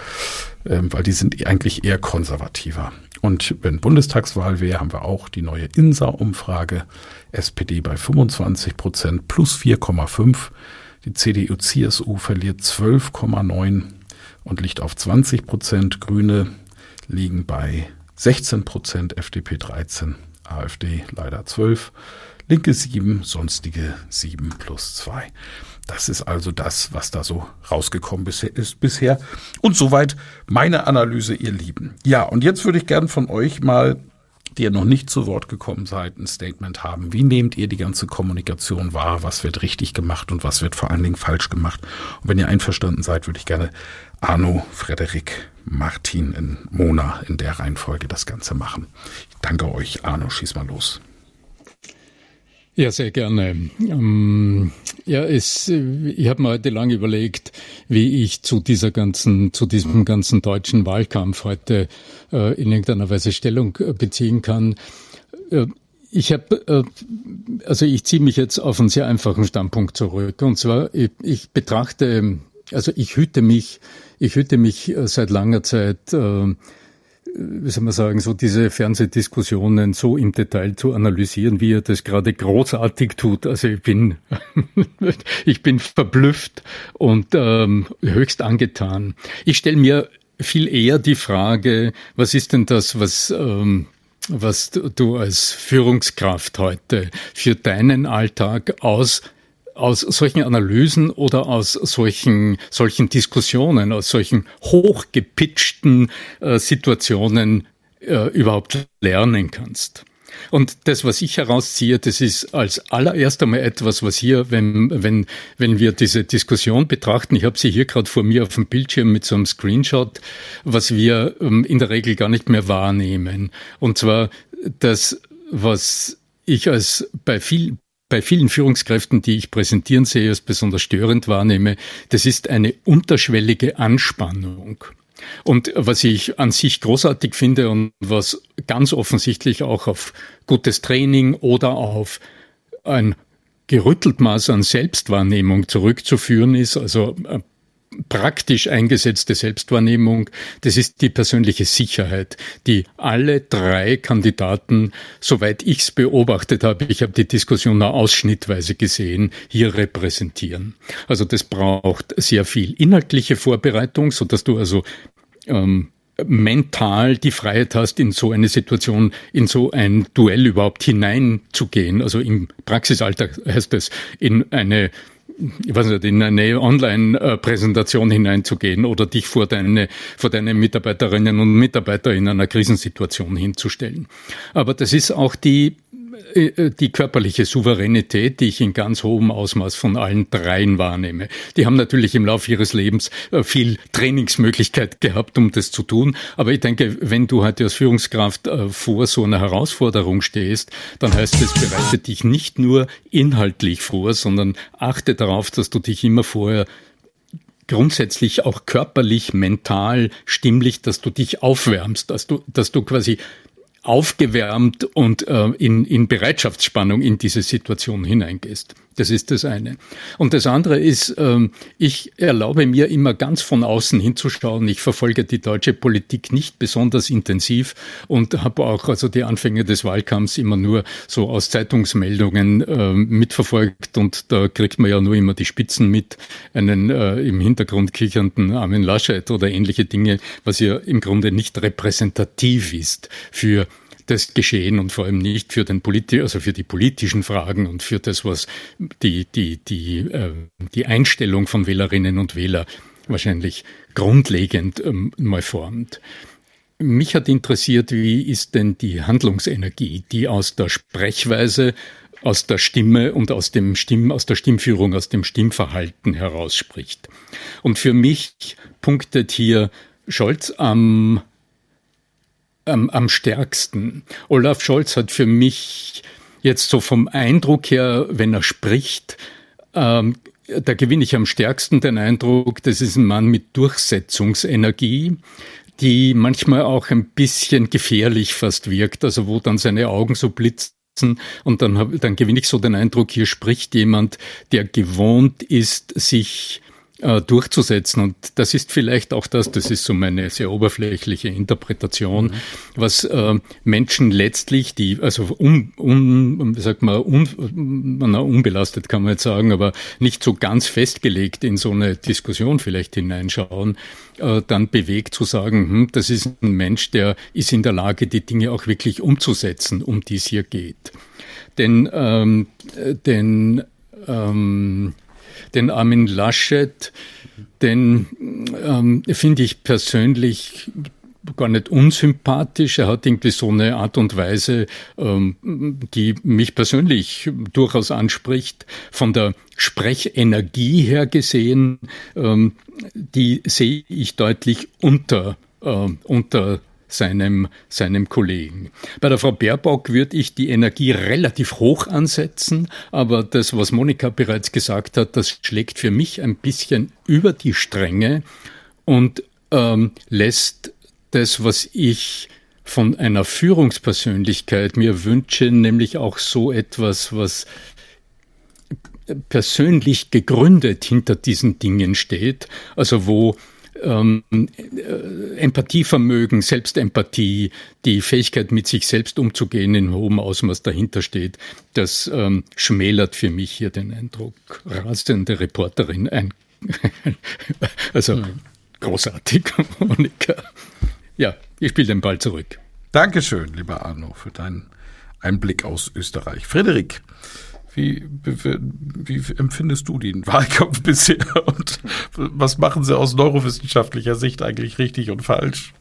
ähm, weil die sind eigentlich eher konservativer. Und wenn Bundestagswahl wäre, haben wir auch die neue INSA-Umfrage. SPD bei 25 Prozent plus 4,5. Die CDU-CSU verliert 12,9 und liegt auf 20 Prozent. Grüne liegen bei 16 Prozent, FDP 13, AfD leider 12 linke 7, sonstige 7 plus 2. Das ist also das, was da so rausgekommen ist bisher. Und soweit meine Analyse, ihr Lieben. Ja, und jetzt würde ich gern von euch mal, die ihr noch nicht zu Wort gekommen seid, ein Statement haben. Wie nehmt ihr die ganze Kommunikation wahr? Was wird richtig gemacht und was wird vor allen Dingen falsch gemacht? Und wenn ihr einverstanden seid, würde ich gerne Arno, Frederik, Martin in Mona in der Reihenfolge das Ganze machen. Ich danke euch. Arno, schieß mal los. Ja, sehr gerne. Ähm, ja, es, ich habe mir heute lange überlegt, wie ich zu dieser ganzen, zu diesem ganzen deutschen Wahlkampf heute äh, in irgendeiner Weise Stellung äh, beziehen kann. Äh, ich habe, äh, also ich ziehe mich jetzt auf einen sehr einfachen Standpunkt zurück. Und zwar, ich, ich betrachte, also ich hüte mich, ich hüte mich äh, seit langer Zeit äh, wie soll man sagen, so diese Fernsehdiskussionen so im Detail zu analysieren, wie er das gerade großartig tut. Also ich bin, ich bin verblüfft und ähm, höchst angetan. Ich stelle mir viel eher die Frage, was ist denn das, was ähm, was du als Führungskraft heute für deinen Alltag aus aus solchen Analysen oder aus solchen, solchen Diskussionen, aus solchen hochgepitchten äh, Situationen äh, überhaupt lernen kannst. Und das, was ich herausziehe, das ist als allererst einmal etwas, was hier, wenn, wenn, wenn wir diese Diskussion betrachten, ich habe sie hier gerade vor mir auf dem Bildschirm mit so einem Screenshot, was wir ähm, in der Regel gar nicht mehr wahrnehmen. Und zwar das, was ich als bei viel, bei vielen Führungskräften, die ich präsentieren sehe, als besonders störend wahrnehme, das ist eine unterschwellige Anspannung. Und was ich an sich großartig finde und was ganz offensichtlich auch auf gutes Training oder auf ein gerüttelt Maß an Selbstwahrnehmung zurückzuführen ist, also äh, praktisch eingesetzte Selbstwahrnehmung, das ist die persönliche Sicherheit, die alle drei Kandidaten, soweit ich es beobachtet habe, ich habe die Diskussion nur ausschnittweise gesehen, hier repräsentieren. Also das braucht sehr viel inhaltliche Vorbereitung, so dass du also ähm, mental die Freiheit hast, in so eine Situation, in so ein Duell überhaupt hineinzugehen. Also im Praxisalltag heißt es, in eine ich weiß nicht, in eine Online-Präsentation hineinzugehen oder dich vor deine, vor deine Mitarbeiterinnen und Mitarbeiter in einer Krisensituation hinzustellen. Aber das ist auch die die körperliche Souveränität, die ich in ganz hohem Ausmaß von allen dreien wahrnehme. Die haben natürlich im Laufe ihres Lebens äh, viel Trainingsmöglichkeit gehabt, um das zu tun. Aber ich denke, wenn du heute als Führungskraft äh, vor so einer Herausforderung stehst, dann heißt es, bereite dich nicht nur inhaltlich vor, sondern achte darauf, dass du dich immer vorher grundsätzlich auch körperlich, mental, stimmlich, dass du dich aufwärmst, dass du, dass du quasi aufgewärmt und äh, in, in Bereitschaftsspannung in diese Situation hineingehst. Das ist das eine. Und das andere ist, ähm, ich erlaube mir immer ganz von außen hinzuschauen. Ich verfolge die deutsche Politik nicht besonders intensiv und habe auch also die Anfänge des Wahlkampfs immer nur so aus Zeitungsmeldungen äh, mitverfolgt und da kriegt man ja nur immer die Spitzen mit, einen äh, im Hintergrund kichernden Armin Laschet oder ähnliche Dinge, was ja im Grunde nicht repräsentativ ist für das Geschehen und vor allem nicht für den Politi also für die politischen Fragen und für das, was die, die, die, äh, die Einstellung von Wählerinnen und Wähler wahrscheinlich grundlegend ähm, mal formt. Mich hat interessiert, wie ist denn die Handlungsenergie, die aus der Sprechweise, aus der Stimme und aus dem Stimm, aus der Stimmführung, aus dem Stimmverhalten herausspricht. Und für mich punktet hier Scholz am am, am stärksten. Olaf Scholz hat für mich jetzt so vom Eindruck her, wenn er spricht, ähm, da gewinne ich am stärksten den Eindruck, das ist ein Mann mit Durchsetzungsenergie, die manchmal auch ein bisschen gefährlich fast wirkt, also wo dann seine Augen so blitzen und dann, dann gewinne ich so den Eindruck, hier spricht jemand, der gewohnt ist, sich äh, durchzusetzen. Und das ist vielleicht auch das, das ist so meine sehr oberflächliche Interpretation, mhm. was äh, Menschen letztlich, die, also un, un, wie sagt man, un, na, unbelastet kann man jetzt sagen, aber nicht so ganz festgelegt in so eine Diskussion vielleicht hineinschauen, äh, dann bewegt zu sagen, hm, das ist ein Mensch, der ist in der Lage, die Dinge auch wirklich umzusetzen, um die es hier geht. Denn, ähm, denn ähm, den Armin Laschet, den ähm, finde ich persönlich gar nicht unsympathisch. Er hat irgendwie so eine Art und Weise, ähm, die mich persönlich durchaus anspricht. Von der Sprechenergie her gesehen, ähm, die sehe ich deutlich unter, äh, unter seinem, seinem Kollegen. Bei der Frau Baerbock würde ich die Energie relativ hoch ansetzen, aber das, was Monika bereits gesagt hat, das schlägt für mich ein bisschen über die Stränge und ähm, lässt das, was ich von einer Führungspersönlichkeit mir wünsche, nämlich auch so etwas, was persönlich gegründet hinter diesen Dingen steht, also wo ähm, äh, Empathievermögen, Selbstempathie, die Fähigkeit, mit sich selbst umzugehen, in hohem Ausmaß dahinter steht, das ähm, schmälert für mich hier den Eindruck. Rasende Reporterin, ein also mhm. großartig, Monika. Ja, ich spiele den Ball zurück. Dankeschön, lieber Arno, für deinen Einblick aus Österreich. Frederik, wie, wie, empfindest du den Wahlkampf bisher und was machen sie aus neurowissenschaftlicher Sicht eigentlich richtig und falsch?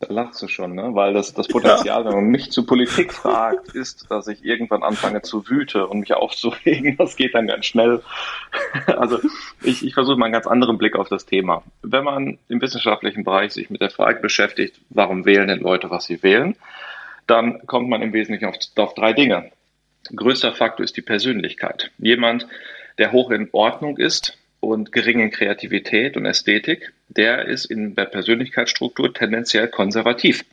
Da lachst du schon, ne? Weil das, das Potenzial, ja. wenn man mich zu Politik fragt, ist, dass ich irgendwann anfange zu wüte und mich aufzuregen. Das geht dann ganz schnell. Also ich, ich versuche mal einen ganz anderen Blick auf das Thema. Wenn man im wissenschaftlichen Bereich sich mit der Frage beschäftigt, warum wählen denn Leute, was sie wählen, dann kommt man im Wesentlichen auf, auf drei Dinge größter Faktor ist die Persönlichkeit. Jemand, der hoch in Ordnung ist und gering in Kreativität und Ästhetik, der ist in der Persönlichkeitsstruktur tendenziell konservativ.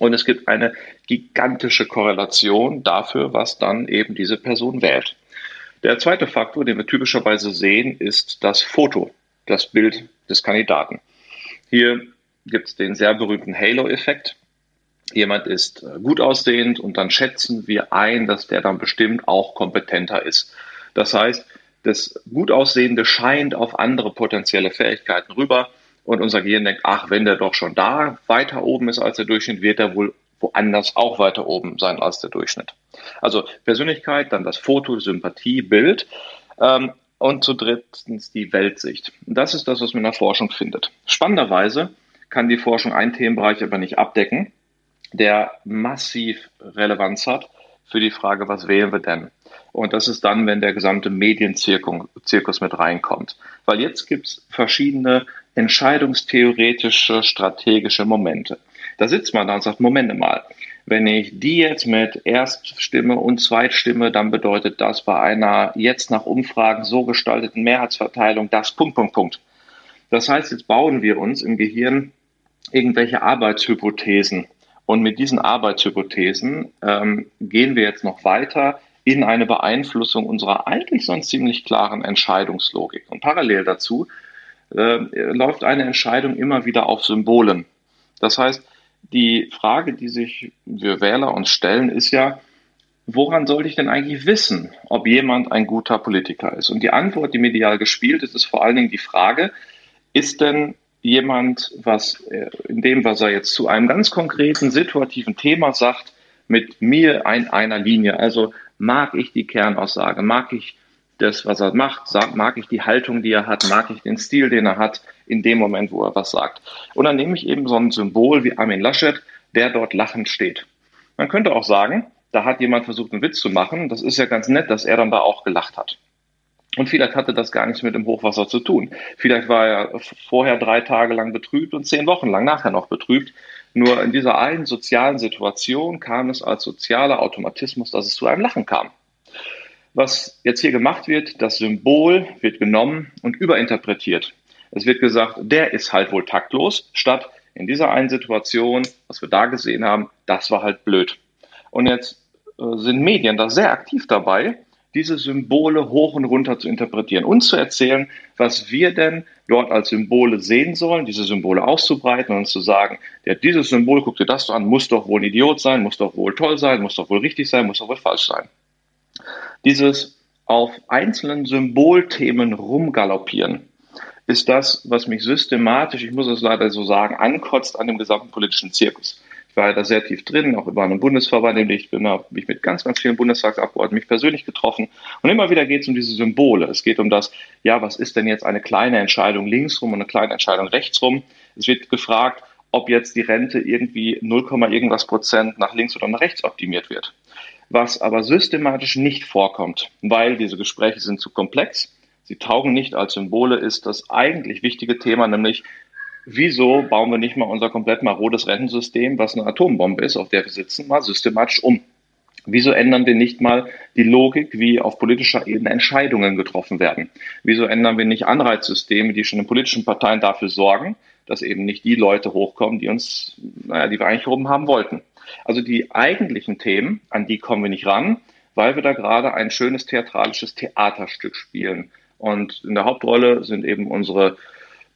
Und es gibt eine gigantische Korrelation dafür, was dann eben diese Person wählt. Der zweite Faktor, den wir typischerweise sehen, ist das Foto, das Bild des Kandidaten. Hier gibt es den sehr berühmten Halo-Effekt. Jemand ist äh, gut aussehend und dann schätzen wir ein, dass der dann bestimmt auch kompetenter ist. Das heißt, das Gutaussehende scheint auf andere potenzielle Fähigkeiten rüber und unser Gehirn denkt, ach, wenn der doch schon da weiter oben ist als der Durchschnitt, wird er wohl woanders auch weiter oben sein als der Durchschnitt. Also Persönlichkeit, dann das Foto, Sympathie, Bild ähm, und zu drittens die Weltsicht. Das ist das, was man in der Forschung findet. Spannenderweise kann die Forschung einen Themenbereich aber nicht abdecken, der massiv Relevanz hat für die Frage, was wählen wir denn? Und das ist dann, wenn der gesamte Medienzirkus mit reinkommt. Weil jetzt gibt es verschiedene entscheidungstheoretische, strategische Momente. Da sitzt man da und sagt, Moment mal, wenn ich die jetzt mit Erststimme und Zweitstimme, dann bedeutet das bei einer jetzt nach Umfragen so gestalteten Mehrheitsverteilung das Punkt, Punkt, Punkt. Das heißt, jetzt bauen wir uns im Gehirn irgendwelche Arbeitshypothesen. Und mit diesen Arbeitshypothesen ähm, gehen wir jetzt noch weiter in eine Beeinflussung unserer eigentlich sonst ziemlich klaren Entscheidungslogik. Und parallel dazu äh, läuft eine Entscheidung immer wieder auf Symbolen. Das heißt, die Frage, die sich wir Wähler uns stellen, ist ja, woran sollte ich denn eigentlich wissen, ob jemand ein guter Politiker ist? Und die Antwort, die medial gespielt ist, ist vor allen Dingen die Frage, ist denn jemand, was äh, in dem, was er jetzt zu einem ganz konkreten situativen Thema sagt, mit mir in einer Linie? Also mag ich die Kernaussage, mag ich das, was er macht, mag ich die Haltung, die er hat, mag ich den Stil, den er hat, in dem Moment, wo er was sagt. Und dann nehme ich eben so ein Symbol wie Armin Laschet, der dort lachend steht. Man könnte auch sagen, da hat jemand versucht, einen Witz zu machen. Das ist ja ganz nett, dass er dann da auch gelacht hat. Und vielleicht hatte das gar nichts mit dem Hochwasser zu tun. Vielleicht war er vorher drei Tage lang betrübt und zehn Wochen lang nachher noch betrübt. Nur in dieser einen sozialen Situation kam es als sozialer Automatismus, dass es zu einem Lachen kam. Was jetzt hier gemacht wird, das Symbol wird genommen und überinterpretiert. Es wird gesagt, der ist halt wohl taktlos, statt in dieser einen Situation, was wir da gesehen haben, das war halt blöd. Und jetzt äh, sind Medien da sehr aktiv dabei, diese Symbole hoch und runter zu interpretieren und zu erzählen, was wir denn dort als Symbole sehen sollen, diese Symbole auszubreiten und zu sagen, der dieses Symbol, guck dir das an, muss doch wohl ein Idiot sein, muss doch wohl toll sein, muss doch wohl richtig sein, muss doch wohl falsch sein. Dieses auf einzelnen Symbolthemen rumgaloppieren ist das, was mich systematisch, ich muss es leider so sagen, ankotzt an dem gesamten politischen Zirkus. Ich war da sehr tief drin, auch über einen Bundesverband, in dem ich bin, habe mich mit ganz, ganz vielen Bundestagsabgeordneten mich persönlich getroffen. Und immer wieder geht es um diese Symbole. Es geht um das, ja, was ist denn jetzt eine kleine Entscheidung linksrum und eine kleine Entscheidung rechtsrum? Es wird gefragt, ob jetzt die Rente irgendwie 0, irgendwas Prozent nach links oder nach rechts optimiert wird. Was aber systematisch nicht vorkommt, weil diese Gespräche sind zu komplex, sie taugen nicht als Symbole, ist das eigentlich wichtige Thema, nämlich wieso bauen wir nicht mal unser komplett marodes Rentensystem, was eine Atombombe ist, auf der wir sitzen, mal systematisch um? Wieso ändern wir nicht mal die Logik, wie auf politischer Ebene Entscheidungen getroffen werden? Wieso ändern wir nicht Anreizsysteme, die schon in politischen Parteien dafür sorgen, dass eben nicht die Leute hochkommen, die uns, naja, die wir eigentlich oben haben wollten? Also die eigentlichen Themen, an die kommen wir nicht ran, weil wir da gerade ein schönes theatralisches Theaterstück spielen. Und in der Hauptrolle sind eben unsere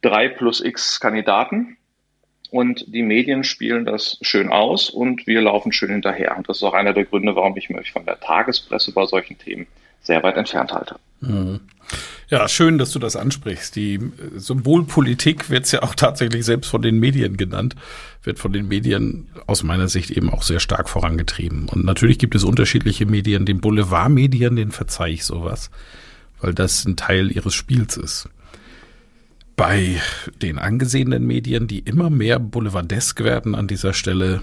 drei plus x Kandidaten. Und die Medien spielen das schön aus und wir laufen schön hinterher. Und das ist auch einer der Gründe, warum ich mich von der Tagespresse bei solchen Themen sehr weit entfernt halte. Mhm. Ja, schön, dass du das ansprichst. Die Symbolpolitik wird ja auch tatsächlich selbst von den Medien genannt, wird von den Medien aus meiner Sicht eben auch sehr stark vorangetrieben. Und natürlich gibt es unterschiedliche Medien. Den Boulevardmedien, den verzeihe ich sowas, weil das ein Teil ihres Spiels ist bei den angesehenen Medien, die immer mehr boulevardesk werden an dieser Stelle,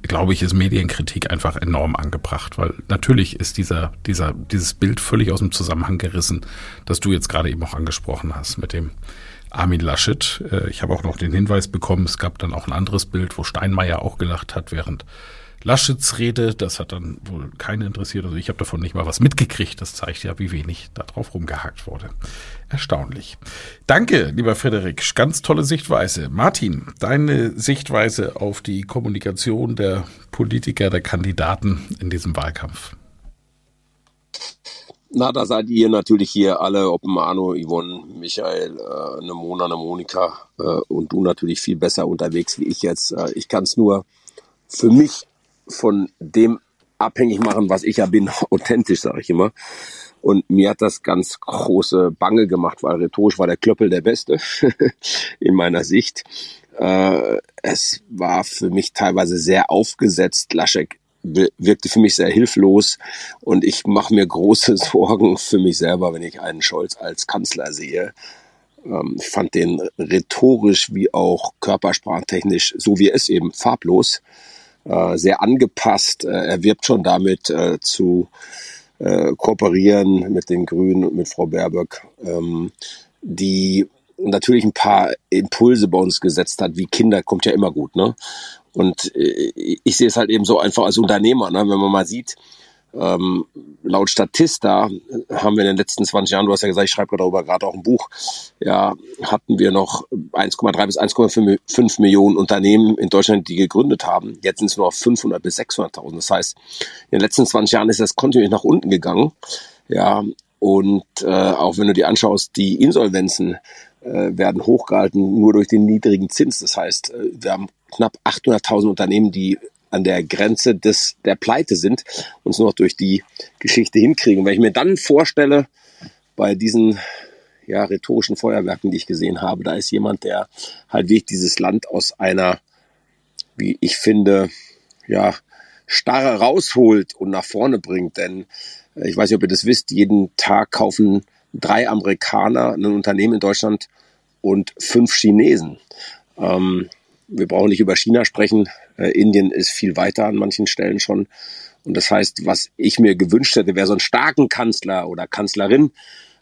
glaube ich, ist Medienkritik einfach enorm angebracht, weil natürlich ist dieser, dieser, dieses Bild völlig aus dem Zusammenhang gerissen, das du jetzt gerade eben auch angesprochen hast mit dem Armin Laschet. Äh, ich habe auch noch den Hinweis bekommen, es gab dann auch ein anderes Bild, wo Steinmeier auch gelacht hat, während Laschets Rede, das hat dann wohl keinen interessiert. Also ich habe davon nicht mal was mitgekriegt. Das zeigt ja, wie wenig da drauf rumgehakt wurde. Erstaunlich. Danke, lieber Frederik. Ganz tolle Sichtweise. Martin, deine Sichtweise auf die Kommunikation der Politiker, der Kandidaten in diesem Wahlkampf. Na, da seid ihr natürlich hier alle, ob Manu, Yvonne, Michael, äh, eine Mona, eine Monika äh, und du natürlich viel besser unterwegs wie ich jetzt. Äh, ich kann es nur für mich von dem abhängig machen, was ich ja bin, authentisch, sage ich immer. Und mir hat das ganz große Bange gemacht, weil rhetorisch war der Klöppel der Beste in meiner Sicht. Äh, es war für mich teilweise sehr aufgesetzt. Laschek wirkte für mich sehr hilflos und ich mache mir große Sorgen für mich selber, wenn ich einen Scholz als Kanzler sehe. Ähm, ich fand den rhetorisch wie auch körpersprachtechnisch, so wie ist, eben farblos, äh, sehr angepasst. Äh, er wirbt schon damit äh, zu kooperieren mit den Grünen und mit Frau Baerbock, ähm, die natürlich ein paar Impulse bei uns gesetzt hat, wie Kinder kommt ja immer gut, ne? Und äh, ich sehe es halt eben so einfach als Unternehmer, ne? wenn man mal sieht, ähm, laut Statista haben wir in den letzten 20 Jahren, du hast ja gesagt, ich schreibe darüber gerade auch ein Buch, ja, hatten wir noch 1,3 bis 1,5 Millionen Unternehmen in Deutschland, die gegründet haben. Jetzt sind es nur auf 500 bis 600.000. Das heißt, in den letzten 20 Jahren ist das kontinuierlich nach unten gegangen. Ja, und äh, auch wenn du dir anschaust, die Insolvenzen äh, werden hochgehalten nur durch den niedrigen Zins. Das heißt, äh, wir haben knapp 800.000 Unternehmen, die an der Grenze des, der Pleite sind, uns noch durch die Geschichte hinkriegen. wenn ich mir dann vorstelle, bei diesen ja, rhetorischen Feuerwerken, die ich gesehen habe, da ist jemand, der halt wirklich dieses Land aus einer, wie ich finde, ja, Starre rausholt und nach vorne bringt. Denn äh, ich weiß nicht, ob ihr das wisst, jeden Tag kaufen drei Amerikaner ein Unternehmen in Deutschland und fünf Chinesen. Ähm, wir brauchen nicht über China sprechen. Äh, Indien ist viel weiter an manchen Stellen schon. Und das heißt, was ich mir gewünscht hätte, wäre so einen starken Kanzler oder Kanzlerin,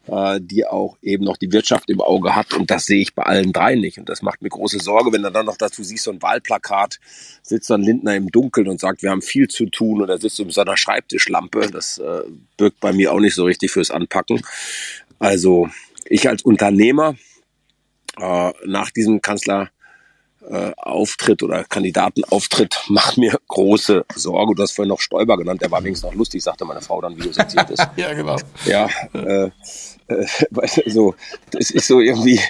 äh, die auch eben noch die Wirtschaft im Auge hat. Und das sehe ich bei allen drei nicht. Und das macht mir große Sorge, wenn du dann noch dazu siehst, so ein Wahlplakat, sitzt dann Lindner im Dunkeln und sagt, wir haben viel zu tun. Und er sitzt um seiner Schreibtischlampe. Das äh, birgt bei mir auch nicht so richtig fürs Anpacken. Also ich als Unternehmer äh, nach diesem Kanzler äh, Auftritt oder Kandidatenauftritt macht mir große Sorge. Du hast vorhin noch Stoiber genannt, der war wenigstens noch lustig, sagte meine Frau dann, wie du es erzählt hast. ja, genau. Ja, äh, äh, so, das ist so irgendwie,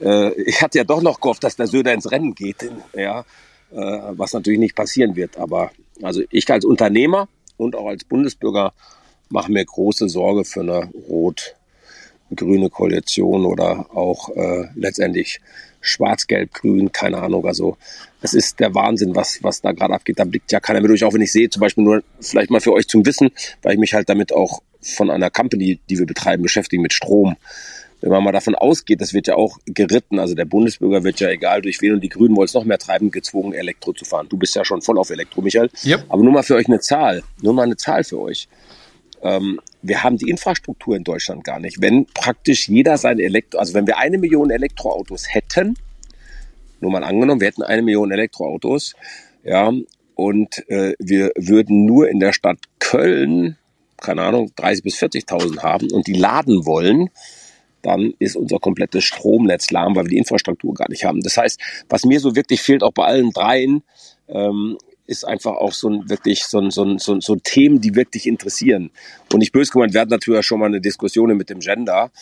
äh, ich hatte ja doch noch gehofft, dass der Söder ins Rennen geht, ja, äh, was natürlich nicht passieren wird. Aber also ich als Unternehmer und auch als Bundesbürger mache mir große Sorge für eine rot-grüne Koalition oder auch äh, letztendlich schwarz-gelb-grün, keine Ahnung. Also das ist der Wahnsinn, was, was da gerade abgeht. Da blickt ja keiner mehr durch, auch wenn ich sehe, zum Beispiel nur vielleicht mal für euch zum Wissen, weil ich mich halt damit auch von einer Company, die wir betreiben, beschäftige mit Strom. Wenn man mal davon ausgeht, das wird ja auch geritten, also der Bundesbürger wird ja egal durch wen und die Grünen wollen es noch mehr treiben, gezwungen, Elektro zu fahren. Du bist ja schon voll auf Elektro, Michael. Yep. Aber nur mal für euch eine Zahl, nur mal eine Zahl für euch. Ähm, wir haben die Infrastruktur in Deutschland gar nicht. Wenn praktisch jeder sein Elektro, also wenn wir eine Million Elektroautos hätten, nur mal angenommen, wir hätten eine Million Elektroautos, ja, und äh, wir würden nur in der Stadt Köln, keine Ahnung, 30 bis 40.000 haben und die laden wollen, dann ist unser komplettes Stromnetz lahm, weil wir die Infrastruktur gar nicht haben. Das heißt, was mir so wirklich fehlt, auch bei allen dreien, ähm, ist einfach auch so ein wirklich so ein, so ein, so, ein, so Themen, die wirklich interessieren. Und nicht böse gemeint, wir hatten natürlich schon mal eine Diskussion mit dem Gender,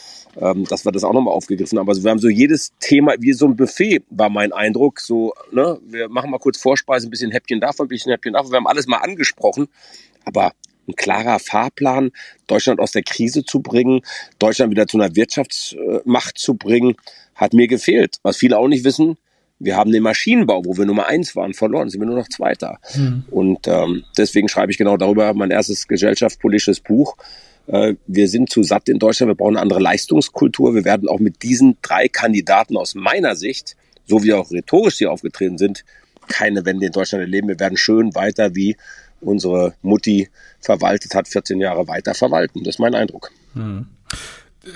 ähm, dass wir das auch nochmal aufgegriffen haben. Also wir haben so jedes Thema wie so ein Buffet, war mein Eindruck. So, ne, wir machen mal kurz Vorspeise, ein bisschen Häppchen davon, ein bisschen Häppchen davon. Wir haben alles mal angesprochen, aber ein klarer Fahrplan, Deutschland aus der Krise zu bringen, Deutschland wieder zu einer Wirtschaftsmacht zu bringen, hat mir gefehlt. Was viele auch nicht wissen, wir haben den Maschinenbau, wo wir Nummer eins waren, verloren, sind wir nur noch Zweiter. Mhm. Und ähm, deswegen schreibe ich genau darüber mein erstes gesellschaftspolitisches Buch. Äh, wir sind zu satt in Deutschland, wir brauchen eine andere Leistungskultur. Wir werden auch mit diesen drei Kandidaten aus meiner Sicht, so wie auch rhetorisch hier aufgetreten sind, keine Wende in Deutschland erleben. Wir werden schön weiter, wie unsere Mutti verwaltet hat, 14 Jahre weiter verwalten. Das ist mein Eindruck. Mhm.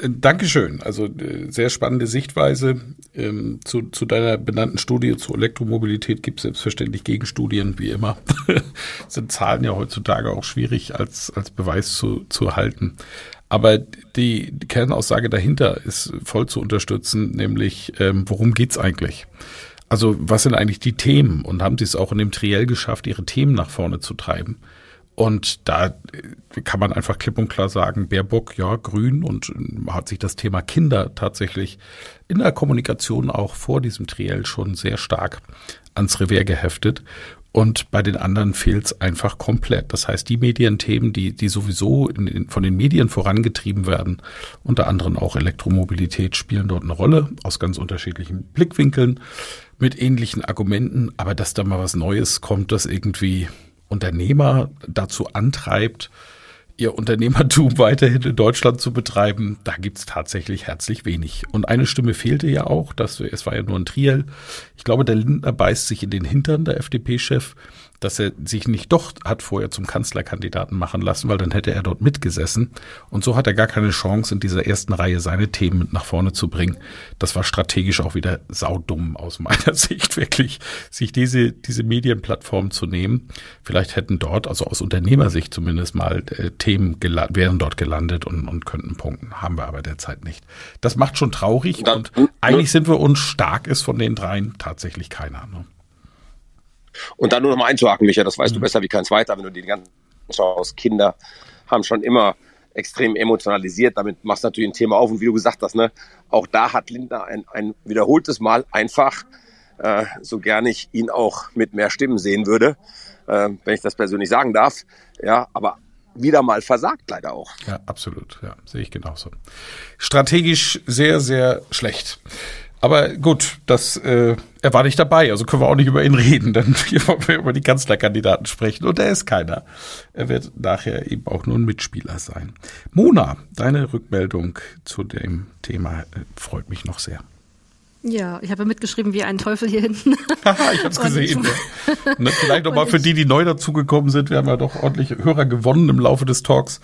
Dankeschön. Also äh, sehr spannende Sichtweise. Ähm, zu, zu deiner benannten Studie zur Elektromobilität gibt es selbstverständlich Gegenstudien, wie immer. Sind Zahlen ja heutzutage auch schwierig als, als Beweis zu, zu halten. Aber die, die Kernaussage dahinter ist voll zu unterstützen, nämlich ähm, worum geht's eigentlich? Also was sind eigentlich die Themen? Und haben sie es auch in dem Triell geschafft, ihre Themen nach vorne zu treiben? Und da kann man einfach klipp und klar sagen, Baerbock, ja, grün und hat sich das Thema Kinder tatsächlich in der Kommunikation auch vor diesem Triell schon sehr stark ans Revier geheftet. Und bei den anderen fehlt es einfach komplett. Das heißt, die Medienthemen, die, die sowieso in, in, von den Medien vorangetrieben werden, unter anderem auch Elektromobilität, spielen dort eine Rolle aus ganz unterschiedlichen Blickwinkeln mit ähnlichen Argumenten. Aber dass da mal was Neues kommt, das irgendwie Unternehmer dazu antreibt, ihr Unternehmertum weiterhin in Deutschland zu betreiben, da gibt's tatsächlich herzlich wenig. Und eine Stimme fehlte ja auch, dass es war ja nur ein Triel. Ich glaube, der Lindner beißt sich in den Hintern, der FDP-Chef, dass er sich nicht doch hat vorher zum Kanzlerkandidaten machen lassen, weil dann hätte er dort mitgesessen. Und so hat er gar keine Chance, in dieser ersten Reihe seine Themen mit nach vorne zu bringen. Das war strategisch auch wieder saudumm aus meiner Sicht, wirklich, sich diese, diese Medienplattform zu nehmen. Vielleicht hätten dort, also aus Unternehmersicht zumindest mal, äh, Themen wären dort gelandet und, und könnten punkten. Haben wir aber derzeit nicht. Das macht schon traurig und eigentlich sind wir uns stark ist von den dreien tatsächlich keiner. Ne? Und dann nur noch mal einzuhaken, Micha, das weißt mhm. du besser wie kein zweiter, wenn du die ganzen aus Kinder haben schon immer extrem emotionalisiert. Damit machst du natürlich ein Thema auf. Und wie du gesagt hast, ne, auch da hat Lindner ein, ein wiederholtes Mal einfach, äh, so gerne ich ihn auch mit mehr Stimmen sehen würde, äh, wenn ich das persönlich sagen darf, ja, aber wieder mal versagt leider auch. Ja, absolut. Ja, sehe ich genauso. Strategisch sehr, sehr schlecht. Aber gut, das, äh, er war nicht dabei, also können wir auch nicht über ihn reden, denn hier wollen wir über die Kanzlerkandidaten sprechen und er ist keiner. Er wird nachher eben auch nur ein Mitspieler sein. Mona, deine Rückmeldung zu dem Thema äh, freut mich noch sehr. Ja, ich habe mitgeschrieben wie ein Teufel hier hinten. Haha, ich habe es gesehen. ja. Ne, vielleicht nochmal für die, die neu dazugekommen sind. Wir haben ja doch ordentlich Hörer gewonnen im Laufe des Talks.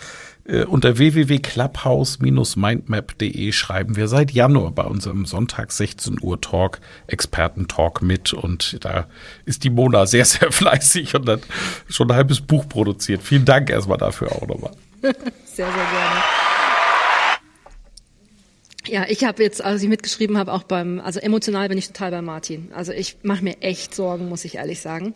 Äh, unter www.clubhouse-mindmap.de schreiben wir seit Januar bei unserem Sonntag 16 Uhr Talk, Experten-Talk mit. Und da ist die Mona sehr, sehr fleißig und hat schon ein halbes Buch produziert. Vielen Dank erstmal dafür auch nochmal. Sehr, sehr gerne. Ja, ich habe jetzt, als ich mitgeschrieben habe, auch beim, also emotional bin ich total bei Martin. Also ich mache mir echt Sorgen, muss ich ehrlich sagen.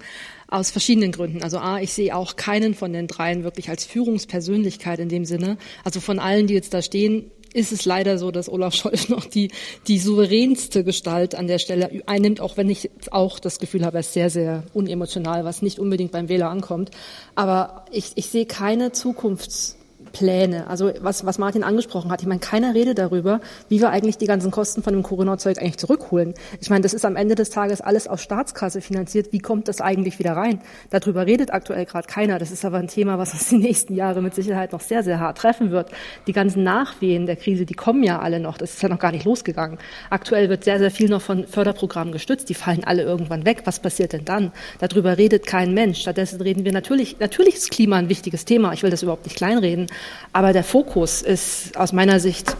Aus verschiedenen Gründen. Also A, ich sehe auch keinen von den dreien wirklich als Führungspersönlichkeit in dem Sinne. Also von allen, die jetzt da stehen, ist es leider so, dass Olaf Scholz noch die, die souveränste Gestalt an der Stelle einnimmt, auch wenn ich auch das Gefühl habe, er ist sehr, sehr unemotional, was nicht unbedingt beim Wähler ankommt. Aber ich, ich sehe keine Zukunfts Pläne. Also was, was Martin angesprochen hat. Ich meine, keiner redet darüber, wie wir eigentlich die ganzen Kosten von dem Corona-Zeug eigentlich zurückholen. Ich meine, das ist am Ende des Tages alles aus Staatskasse finanziert. Wie kommt das eigentlich wieder rein? Darüber redet aktuell gerade keiner. Das ist aber ein Thema, was uns die nächsten Jahre mit Sicherheit noch sehr, sehr hart treffen wird. Die ganzen Nachwehen der Krise, die kommen ja alle noch. Das ist ja noch gar nicht losgegangen. Aktuell wird sehr, sehr viel noch von Förderprogrammen gestützt. Die fallen alle irgendwann weg. Was passiert denn dann? Darüber redet kein Mensch. Stattdessen reden wir natürlich, natürlich ist Klima ein wichtiges Thema. Ich will das überhaupt nicht kleinreden. Aber der Fokus ist aus meiner Sicht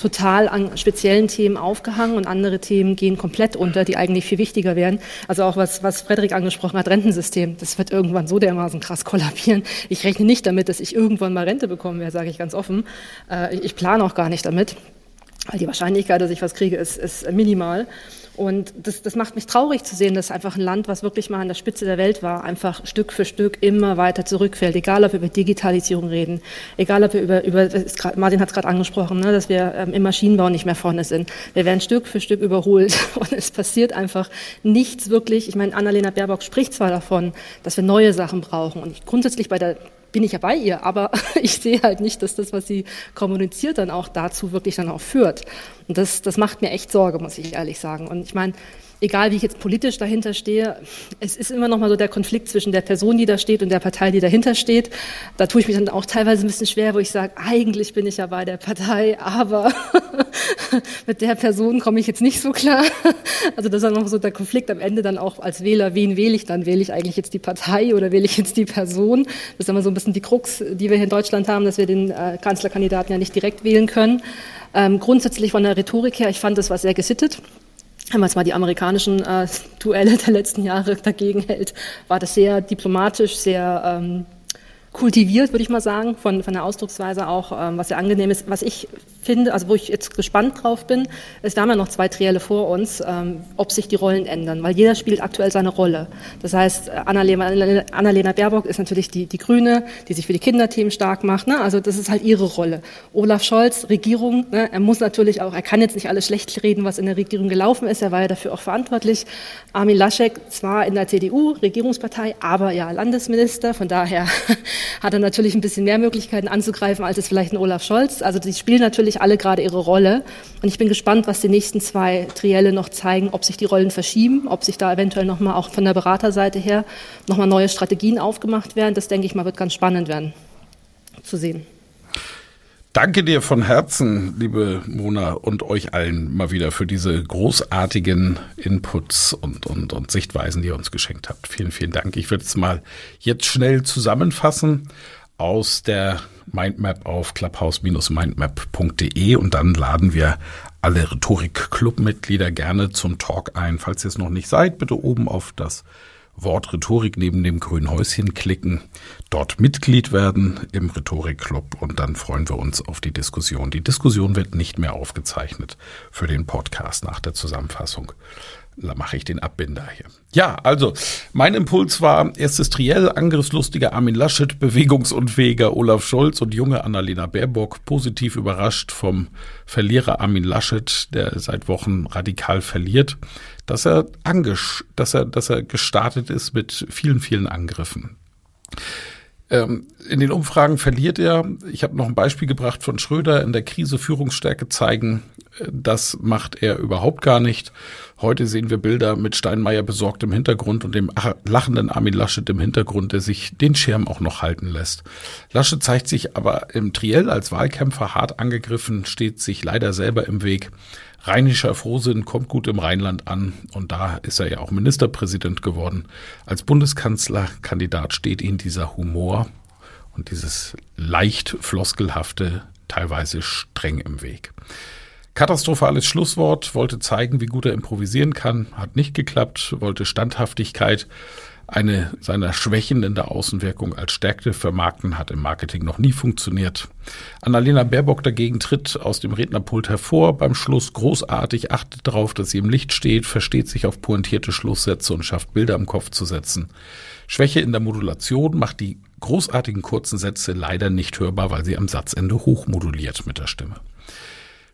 total an speziellen Themen aufgehangen und andere Themen gehen komplett unter, die eigentlich viel wichtiger wären. Also auch was, was Frederik angesprochen hat, Rentensystem, das wird irgendwann so dermaßen krass kollabieren. Ich rechne nicht damit, dass ich irgendwann mal Rente bekommen werde, sage ich ganz offen. Äh, ich plane auch gar nicht damit, weil die Wahrscheinlichkeit, dass ich was kriege, ist, ist minimal. Und das, das macht mich traurig zu sehen, dass einfach ein Land, was wirklich mal an der Spitze der Welt war, einfach Stück für Stück immer weiter zurückfällt. Egal, ob wir über Digitalisierung reden, egal, ob wir über, über grad, Martin hat es gerade angesprochen, ne, dass wir ähm, im Maschinenbau nicht mehr vorne sind. Wir werden Stück für Stück überholt und es passiert einfach nichts wirklich. Ich meine, Annalena Baerbock spricht zwar davon, dass wir neue Sachen brauchen und ich, grundsätzlich bei der bin ich ja bei ihr, aber ich sehe halt nicht, dass das, was sie kommuniziert, dann auch dazu wirklich dann auch führt. Und das, das macht mir echt Sorge, muss ich ehrlich sagen. Und ich meine, egal wie ich jetzt politisch dahinter stehe, es ist immer noch mal so der Konflikt zwischen der Person, die da steht und der Partei, die dahinter steht. Da tue ich mich dann auch teilweise ein bisschen schwer, wo ich sage, eigentlich bin ich ja bei der Partei, aber mit der Person komme ich jetzt nicht so klar. Also das ist dann noch so der Konflikt am Ende dann auch als Wähler, wen wähle ich dann? Wähle ich eigentlich jetzt die Partei oder wähle ich jetzt die Person? Das ist immer so ein bisschen die Krux, die wir hier in Deutschland haben, dass wir den äh, Kanzlerkandidaten ja nicht direkt wählen können. Ähm, grundsätzlich von der Rhetorik her, ich fand, das war sehr gesittet wenn man mal die amerikanischen äh, Duelle der letzten Jahre dagegen hält, war das sehr diplomatisch, sehr, ähm, kultiviert, würde ich mal sagen, von, von der Ausdrucksweise auch, ähm, was sehr angenehm ist. Was ich finde, also wo ich jetzt gespannt drauf bin, ist, da haben wir noch zwei Trielle vor uns, ähm, ob sich die Rollen ändern, weil jeder spielt aktuell seine Rolle. Das heißt, Annalena, Annalena Baerbock ist natürlich die, die Grüne, die sich für die Kinderthemen stark macht, ne? also das ist halt ihre Rolle. Olaf Scholz, Regierung, ne? er muss natürlich auch, er kann jetzt nicht alles schlecht reden, was in der Regierung gelaufen ist, er war ja dafür auch verantwortlich. Armin Laschek, zwar in der CDU, Regierungspartei, aber ja Landesminister, von daher hat er natürlich ein bisschen mehr Möglichkeiten anzugreifen, als es vielleicht ein Olaf Scholz. Also die spielen natürlich alle gerade ihre Rolle. Und ich bin gespannt, was die nächsten zwei Trielle noch zeigen, ob sich die Rollen verschieben, ob sich da eventuell nochmal auch von der Beraterseite her nochmal neue Strategien aufgemacht werden. Das denke ich mal, wird ganz spannend werden zu sehen. Danke dir von Herzen, liebe Mona, und euch allen mal wieder für diese großartigen Inputs und, und, und Sichtweisen, die ihr uns geschenkt habt. Vielen, vielen Dank. Ich würde es mal jetzt schnell zusammenfassen aus der Mindmap auf clubhouse-mindmap.de und dann laden wir alle Rhetorik-Club-Mitglieder gerne zum Talk ein. Falls ihr es noch nicht seid, bitte oben auf das Wort Rhetorik neben dem grünen Häuschen klicken, dort Mitglied werden im Rhetorikclub und dann freuen wir uns auf die Diskussion. Die Diskussion wird nicht mehr aufgezeichnet für den Podcast nach der Zusammenfassung. Da mache ich den Abbinder hier. Ja, also, mein Impuls war, erstes Triell, angriffslustiger Armin Laschet, bewegungsunfähiger Olaf Scholz und junge Annalena Baerbock, positiv überrascht vom Verlierer Armin Laschet, der seit Wochen radikal verliert, dass er, angesch dass er, dass er gestartet ist mit vielen, vielen Angriffen. Ähm, in den Umfragen verliert er. Ich habe noch ein Beispiel gebracht von Schröder, in der Krise Führungsstärke zeigen. Äh, das macht er überhaupt gar nicht. Heute sehen wir Bilder mit Steinmeier besorgt im Hintergrund und dem lachenden Armin Laschet im Hintergrund, der sich den Schirm auch noch halten lässt. Laschet zeigt sich aber im Triell als Wahlkämpfer hart angegriffen, steht sich leider selber im Weg. Rheinischer Frohsinn kommt gut im Rheinland an und da ist er ja auch Ministerpräsident geworden. Als Bundeskanzlerkandidat steht ihm dieser Humor und dieses leicht floskelhafte teilweise streng im Weg. Katastrophales Schlusswort, wollte zeigen, wie gut er improvisieren kann, hat nicht geklappt, wollte Standhaftigkeit eine seiner Schwächen in der Außenwirkung als Stärke vermarkten, hat im Marketing noch nie funktioniert. Annalena Baerbock dagegen tritt aus dem Rednerpult hervor, beim Schluss großartig, achtet darauf, dass sie im Licht steht, versteht sich auf pointierte Schlusssätze und schafft Bilder im Kopf zu setzen. Schwäche in der Modulation macht die großartigen kurzen Sätze leider nicht hörbar, weil sie am Satzende hochmoduliert mit der Stimme.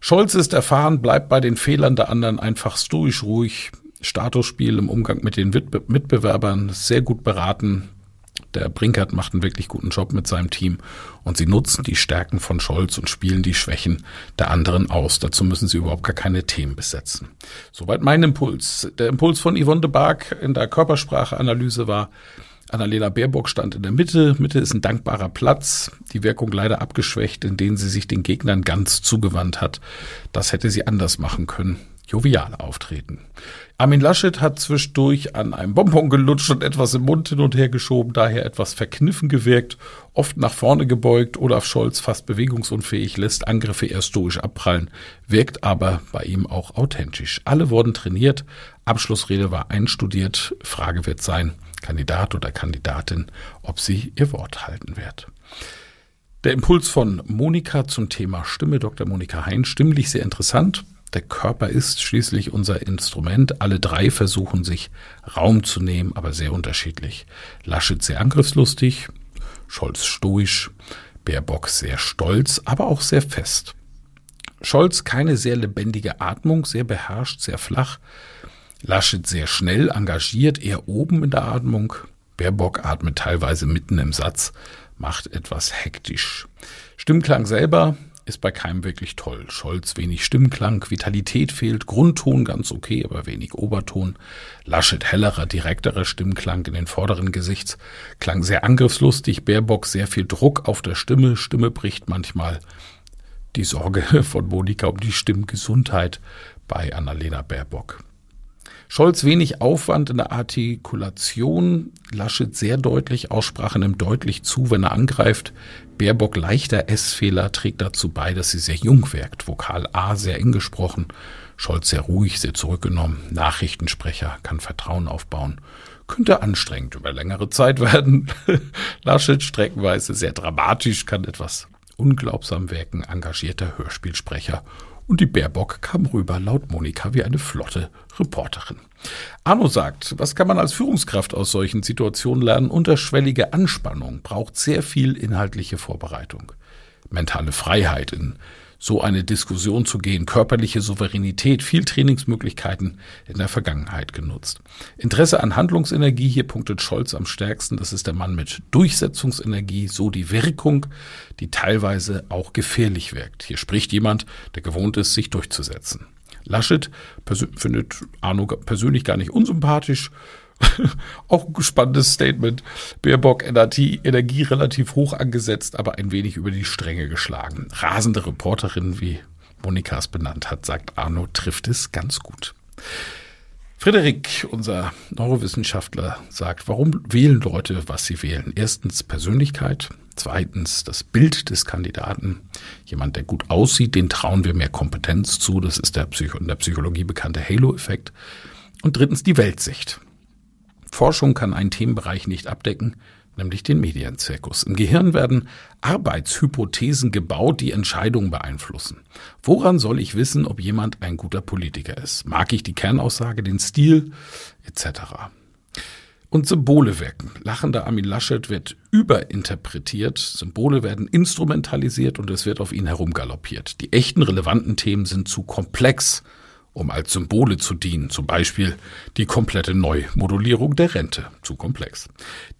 Scholz ist erfahren, bleibt bei den Fehlern der anderen einfach stoisch ruhig, Statusspiel im Umgang mit den Mitbewerbern sehr gut beraten. Der Brinkert macht einen wirklich guten Job mit seinem Team und sie nutzen die Stärken von Scholz und spielen die Schwächen der anderen aus. Dazu müssen sie überhaupt gar keine Themen besetzen. Soweit mein Impuls. Der Impuls von Yvonne de Barg in der Körperspracheanalyse war, Annalena Baerbock stand in der Mitte. Mitte ist ein dankbarer Platz. Die Wirkung leider abgeschwächt, indem sie sich den Gegnern ganz zugewandt hat. Das hätte sie anders machen können jovial auftreten. Armin Laschet hat zwischendurch an einem Bonbon gelutscht und etwas im Mund hin und her geschoben, daher etwas verkniffen gewirkt, oft nach vorne gebeugt. Olaf Scholz fast bewegungsunfähig, lässt Angriffe eher stoisch abprallen, wirkt aber bei ihm auch authentisch. Alle wurden trainiert, Abschlussrede war einstudiert, Frage wird sein, Kandidat oder Kandidatin, ob sie ihr Wort halten wird. Der Impuls von Monika zum Thema Stimme, Dr. Monika Hein, stimmlich sehr interessant. Der Körper ist schließlich unser Instrument. Alle drei versuchen sich Raum zu nehmen, aber sehr unterschiedlich. Laschet sehr angriffslustig, Scholz stoisch, Baerbock sehr stolz, aber auch sehr fest. Scholz keine sehr lebendige Atmung, sehr beherrscht, sehr flach. Laschet sehr schnell, engagiert, eher oben in der Atmung. Baerbock atmet teilweise mitten im Satz, macht etwas hektisch. Stimmklang selber ist bei keinem wirklich toll. Scholz wenig Stimmklang, Vitalität fehlt, Grundton ganz okay, aber wenig Oberton. Laschet hellerer, direkterer Stimmklang in den vorderen Gesichts, klang sehr angriffslustig, Baerbock sehr viel Druck auf der Stimme, Stimme bricht manchmal. Die Sorge von Monika um die Stimmgesundheit bei Annalena Baerbock. Scholz wenig Aufwand in der Artikulation, Laschet sehr deutlich, Aussprache nimmt deutlich zu, wenn er angreift. Baerbock leichter S-Fehler trägt dazu bei, dass sie sehr jung wirkt. Vokal A sehr eng gesprochen, Scholz sehr ruhig, sehr zurückgenommen, Nachrichtensprecher, kann Vertrauen aufbauen. könnte anstrengend über längere Zeit werden. Laschet streckenweise sehr dramatisch, kann etwas unglaubsam wirken, engagierter Hörspielsprecher. Und die Baerbock kam rüber, laut Monika, wie eine flotte Reporterin. Arno sagt, was kann man als Führungskraft aus solchen Situationen lernen? Unterschwellige Anspannung braucht sehr viel inhaltliche Vorbereitung. Mentale Freiheit in so eine Diskussion zu gehen, körperliche Souveränität, viel Trainingsmöglichkeiten in der Vergangenheit genutzt. Interesse an Handlungsenergie, hier punktet Scholz am stärksten, das ist der Mann mit Durchsetzungsenergie, so die Wirkung, die teilweise auch gefährlich wirkt. Hier spricht jemand, der gewohnt ist, sich durchzusetzen. Laschet findet Arno persönlich gar nicht unsympathisch, Auch ein spannendes Statement. Baerbock Energie, Energie relativ hoch angesetzt, aber ein wenig über die Stränge geschlagen. Rasende Reporterin, wie Monika es benannt hat, sagt Arno, trifft es ganz gut. Frederik, unser Neurowissenschaftler, sagt, warum wählen Leute, was sie wählen? Erstens Persönlichkeit, zweitens das Bild des Kandidaten. Jemand, der gut aussieht, den trauen wir mehr Kompetenz zu. Das ist der Psycho in der Psychologie bekannte Halo-Effekt. Und drittens die Weltsicht. Forschung kann einen Themenbereich nicht abdecken, nämlich den Medienzirkus. Im Gehirn werden Arbeitshypothesen gebaut, die Entscheidungen beeinflussen. Woran soll ich wissen, ob jemand ein guter Politiker ist? Mag ich die Kernaussage, den Stil etc. Und Symbole wirken. Lachender Armin Laschet wird überinterpretiert, Symbole werden instrumentalisiert und es wird auf ihn herumgaloppiert. Die echten relevanten Themen sind zu komplex, um als Symbole zu dienen, zum Beispiel die komplette Neumodulierung der Rente, zu komplex.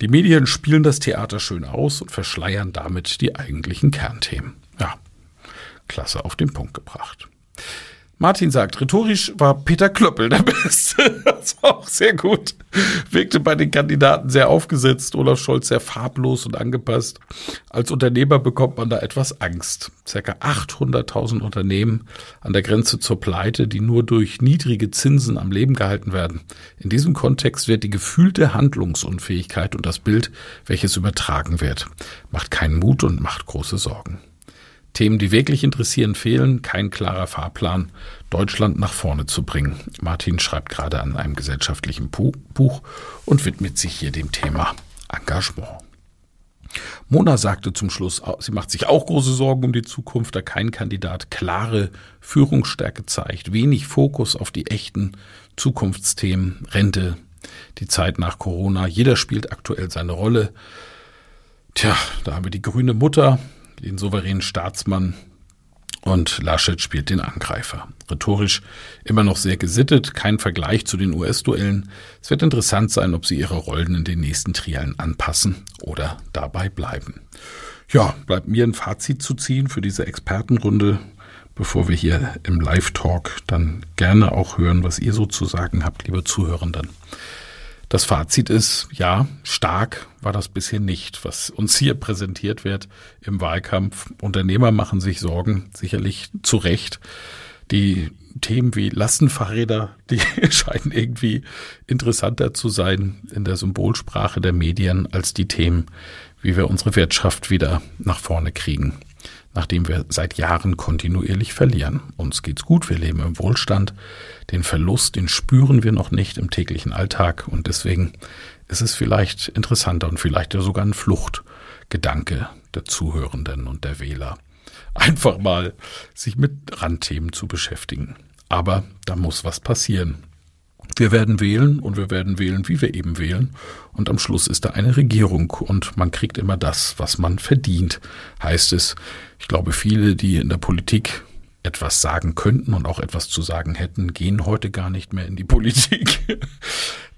Die Medien spielen das Theater schön aus und verschleiern damit die eigentlichen Kernthemen. Ja, klasse auf den Punkt gebracht. Martin sagt, rhetorisch war Peter Klöppel der Beste. Das war auch sehr gut. Wirkte bei den Kandidaten sehr aufgesetzt, Olaf Scholz sehr farblos und angepasst. Als Unternehmer bekommt man da etwas Angst. Circa 800.000 Unternehmen an der Grenze zur Pleite, die nur durch niedrige Zinsen am Leben gehalten werden. In diesem Kontext wird die gefühlte Handlungsunfähigkeit und das Bild, welches übertragen wird, macht keinen Mut und macht große Sorgen. Themen, die wirklich interessieren, fehlen. Kein klarer Fahrplan, Deutschland nach vorne zu bringen. Martin schreibt gerade an einem gesellschaftlichen Buch und widmet sich hier dem Thema Engagement. Mona sagte zum Schluss, sie macht sich auch große Sorgen um die Zukunft, da kein Kandidat klare Führungsstärke zeigt, wenig Fokus auf die echten Zukunftsthemen, Rente, die Zeit nach Corona. Jeder spielt aktuell seine Rolle. Tja, da haben wir die grüne Mutter, den souveränen Staatsmann und Laschet spielt den Angreifer. Rhetorisch immer noch sehr gesittet, kein Vergleich zu den US-Duellen. Es wird interessant sein, ob sie ihre Rollen in den nächsten Triellen anpassen oder dabei bleiben. Ja, bleibt mir ein Fazit zu ziehen für diese Expertenrunde, bevor wir hier im Live-Talk dann gerne auch hören, was ihr so zu sagen habt, liebe Zuhörenden. Das Fazit ist, ja, stark war das bisher nicht, was uns hier präsentiert wird im Wahlkampf. Unternehmer machen sich Sorgen, sicherlich zu Recht. Die Themen wie Lastenfahrräder, die scheinen irgendwie interessanter zu sein in der Symbolsprache der Medien als die Themen, wie wir unsere Wirtschaft wieder nach vorne kriegen nachdem wir seit Jahren kontinuierlich verlieren. Uns geht's gut, wir leben im Wohlstand. Den Verlust, den spüren wir noch nicht im täglichen Alltag und deswegen ist es vielleicht interessanter und vielleicht ja sogar ein Fluchtgedanke der Zuhörenden und der Wähler. Einfach mal sich mit Randthemen zu beschäftigen. Aber da muss was passieren. Wir werden wählen und wir werden wählen, wie wir eben wählen. Und am Schluss ist da eine Regierung und man kriegt immer das, was man verdient, heißt es. Ich glaube, viele, die in der Politik etwas sagen könnten und auch etwas zu sagen hätten, gehen heute gar nicht mehr in die Politik.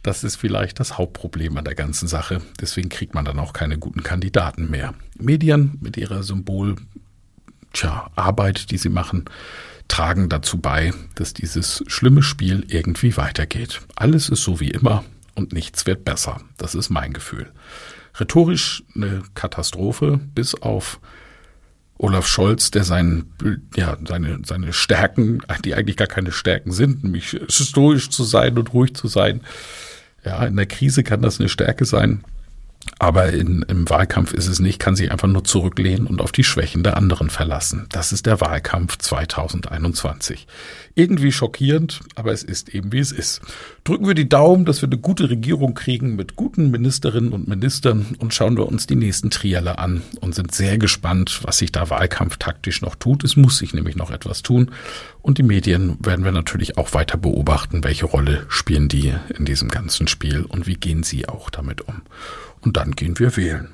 Das ist vielleicht das Hauptproblem an der ganzen Sache. Deswegen kriegt man dann auch keine guten Kandidaten mehr. Medien mit ihrer Symbol, tja, Arbeit, die sie machen, tragen dazu bei, dass dieses schlimme Spiel irgendwie weitergeht. Alles ist so wie immer und nichts wird besser. Das ist mein Gefühl. Rhetorisch eine Katastrophe, bis auf Olaf Scholz, der sein, ja, seine, seine Stärken, die eigentlich gar keine Stärken sind, nämlich stoisch zu sein und ruhig zu sein. Ja, in der Krise kann das eine Stärke sein. Aber in, im Wahlkampf ist es nicht, kann sich einfach nur zurücklehnen und auf die Schwächen der anderen verlassen. Das ist der Wahlkampf 2021. Irgendwie schockierend, aber es ist eben wie es ist. Drücken wir die Daumen, dass wir eine gute Regierung kriegen mit guten Ministerinnen und Ministern und schauen wir uns die nächsten Trielle an und sind sehr gespannt, was sich da wahlkampftaktisch noch tut. Es muss sich nämlich noch etwas tun. Und die Medien werden wir natürlich auch weiter beobachten, welche Rolle spielen die in diesem ganzen Spiel und wie gehen sie auch damit um und dann gehen wir wählen.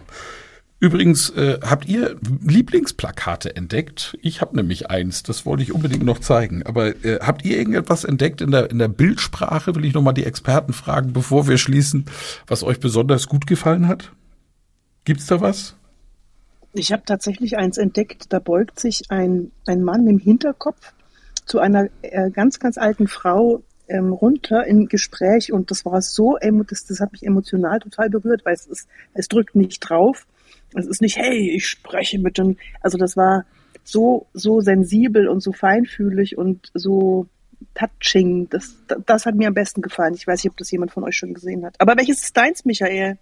Übrigens, äh, habt ihr Lieblingsplakate entdeckt? Ich habe nämlich eins, das wollte ich unbedingt noch zeigen. Aber äh, habt ihr irgendetwas entdeckt in der, in der Bildsprache? Will ich nochmal die Experten fragen, bevor wir schließen, was euch besonders gut gefallen hat? Gibt's da was? Ich habe tatsächlich eins entdeckt, da beugt sich ein, ein Mann im Hinterkopf zu einer äh, ganz, ganz alten Frau, ähm, runter im Gespräch und das war so, das, das hat mich emotional total berührt, weil es ist, es drückt nicht drauf. Es ist nicht, hey, ich spreche mit dem, also das war so, so sensibel und so feinfühlig und so touching. Das, das hat mir am besten gefallen. Ich weiß nicht, ob das jemand von euch schon gesehen hat. Aber welches ist deins, Michael?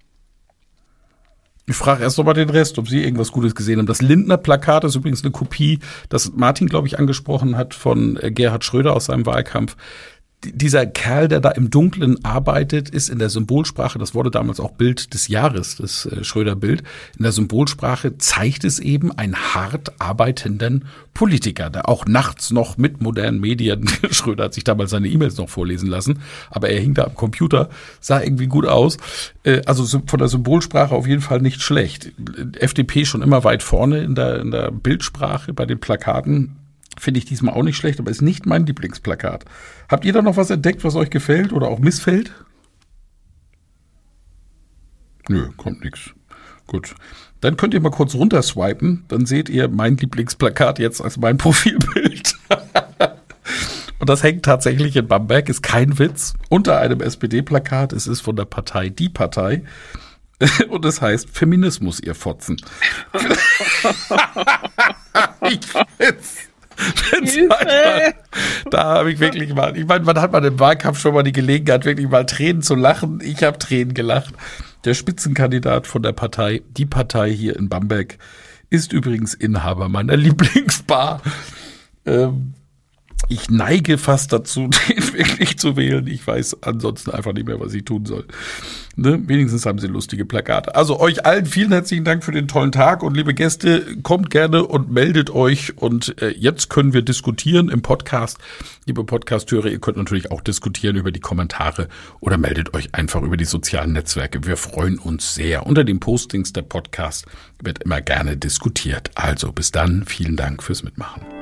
Ich frage erst nochmal den Rest, ob Sie irgendwas Gutes gesehen haben. Das Lindner-Plakat ist übrigens eine Kopie, das Martin, glaube ich, angesprochen hat von äh, Gerhard Schröder aus seinem Wahlkampf dieser Kerl, der da im Dunkeln arbeitet, ist in der Symbolsprache, das wurde damals auch Bild des Jahres, das äh, Schröder-Bild, in der Symbolsprache zeigt es eben einen hart arbeitenden Politiker, der auch nachts noch mit modernen Medien, Schröder hat sich damals seine E-Mails noch vorlesen lassen, aber er hing da am Computer, sah irgendwie gut aus. Äh, also von der Symbolsprache auf jeden Fall nicht schlecht. FDP schon immer weit vorne in der, in der Bildsprache bei den Plakaten Finde ich diesmal auch nicht schlecht, aber ist nicht mein Lieblingsplakat. Habt ihr da noch was entdeckt, was euch gefällt oder auch missfällt? Nö, kommt nix. Gut. Dann könnt ihr mal kurz runterswipen, dann seht ihr mein Lieblingsplakat jetzt als mein Profilbild. Und das hängt tatsächlich in Bamberg, ist kein Witz, unter einem SPD-Plakat. Es ist von der Partei Die Partei. Und es heißt Feminismus, ihr Fotzen. ich find's da habe ich wirklich mal, ich meine, man hat mal im Wahlkampf schon mal die Gelegenheit, wirklich mal Tränen zu lachen. Ich habe Tränen gelacht. Der Spitzenkandidat von der Partei, die Partei hier in Bamberg, ist übrigens Inhaber meiner Lieblingsbar. Ähm, ich neige fast dazu, den wirklich zu wählen. Ich weiß ansonsten einfach nicht mehr, was ich tun soll. Ne? Wenigstens haben sie lustige Plakate. Also euch allen vielen herzlichen Dank für den tollen Tag und liebe Gäste, kommt gerne und meldet euch. Und äh, jetzt können wir diskutieren im Podcast. Liebe Podcasthörer, ihr könnt natürlich auch diskutieren über die Kommentare oder meldet euch einfach über die sozialen Netzwerke. Wir freuen uns sehr. Unter den Postings der Podcast wird immer gerne diskutiert. Also bis dann, vielen Dank fürs Mitmachen.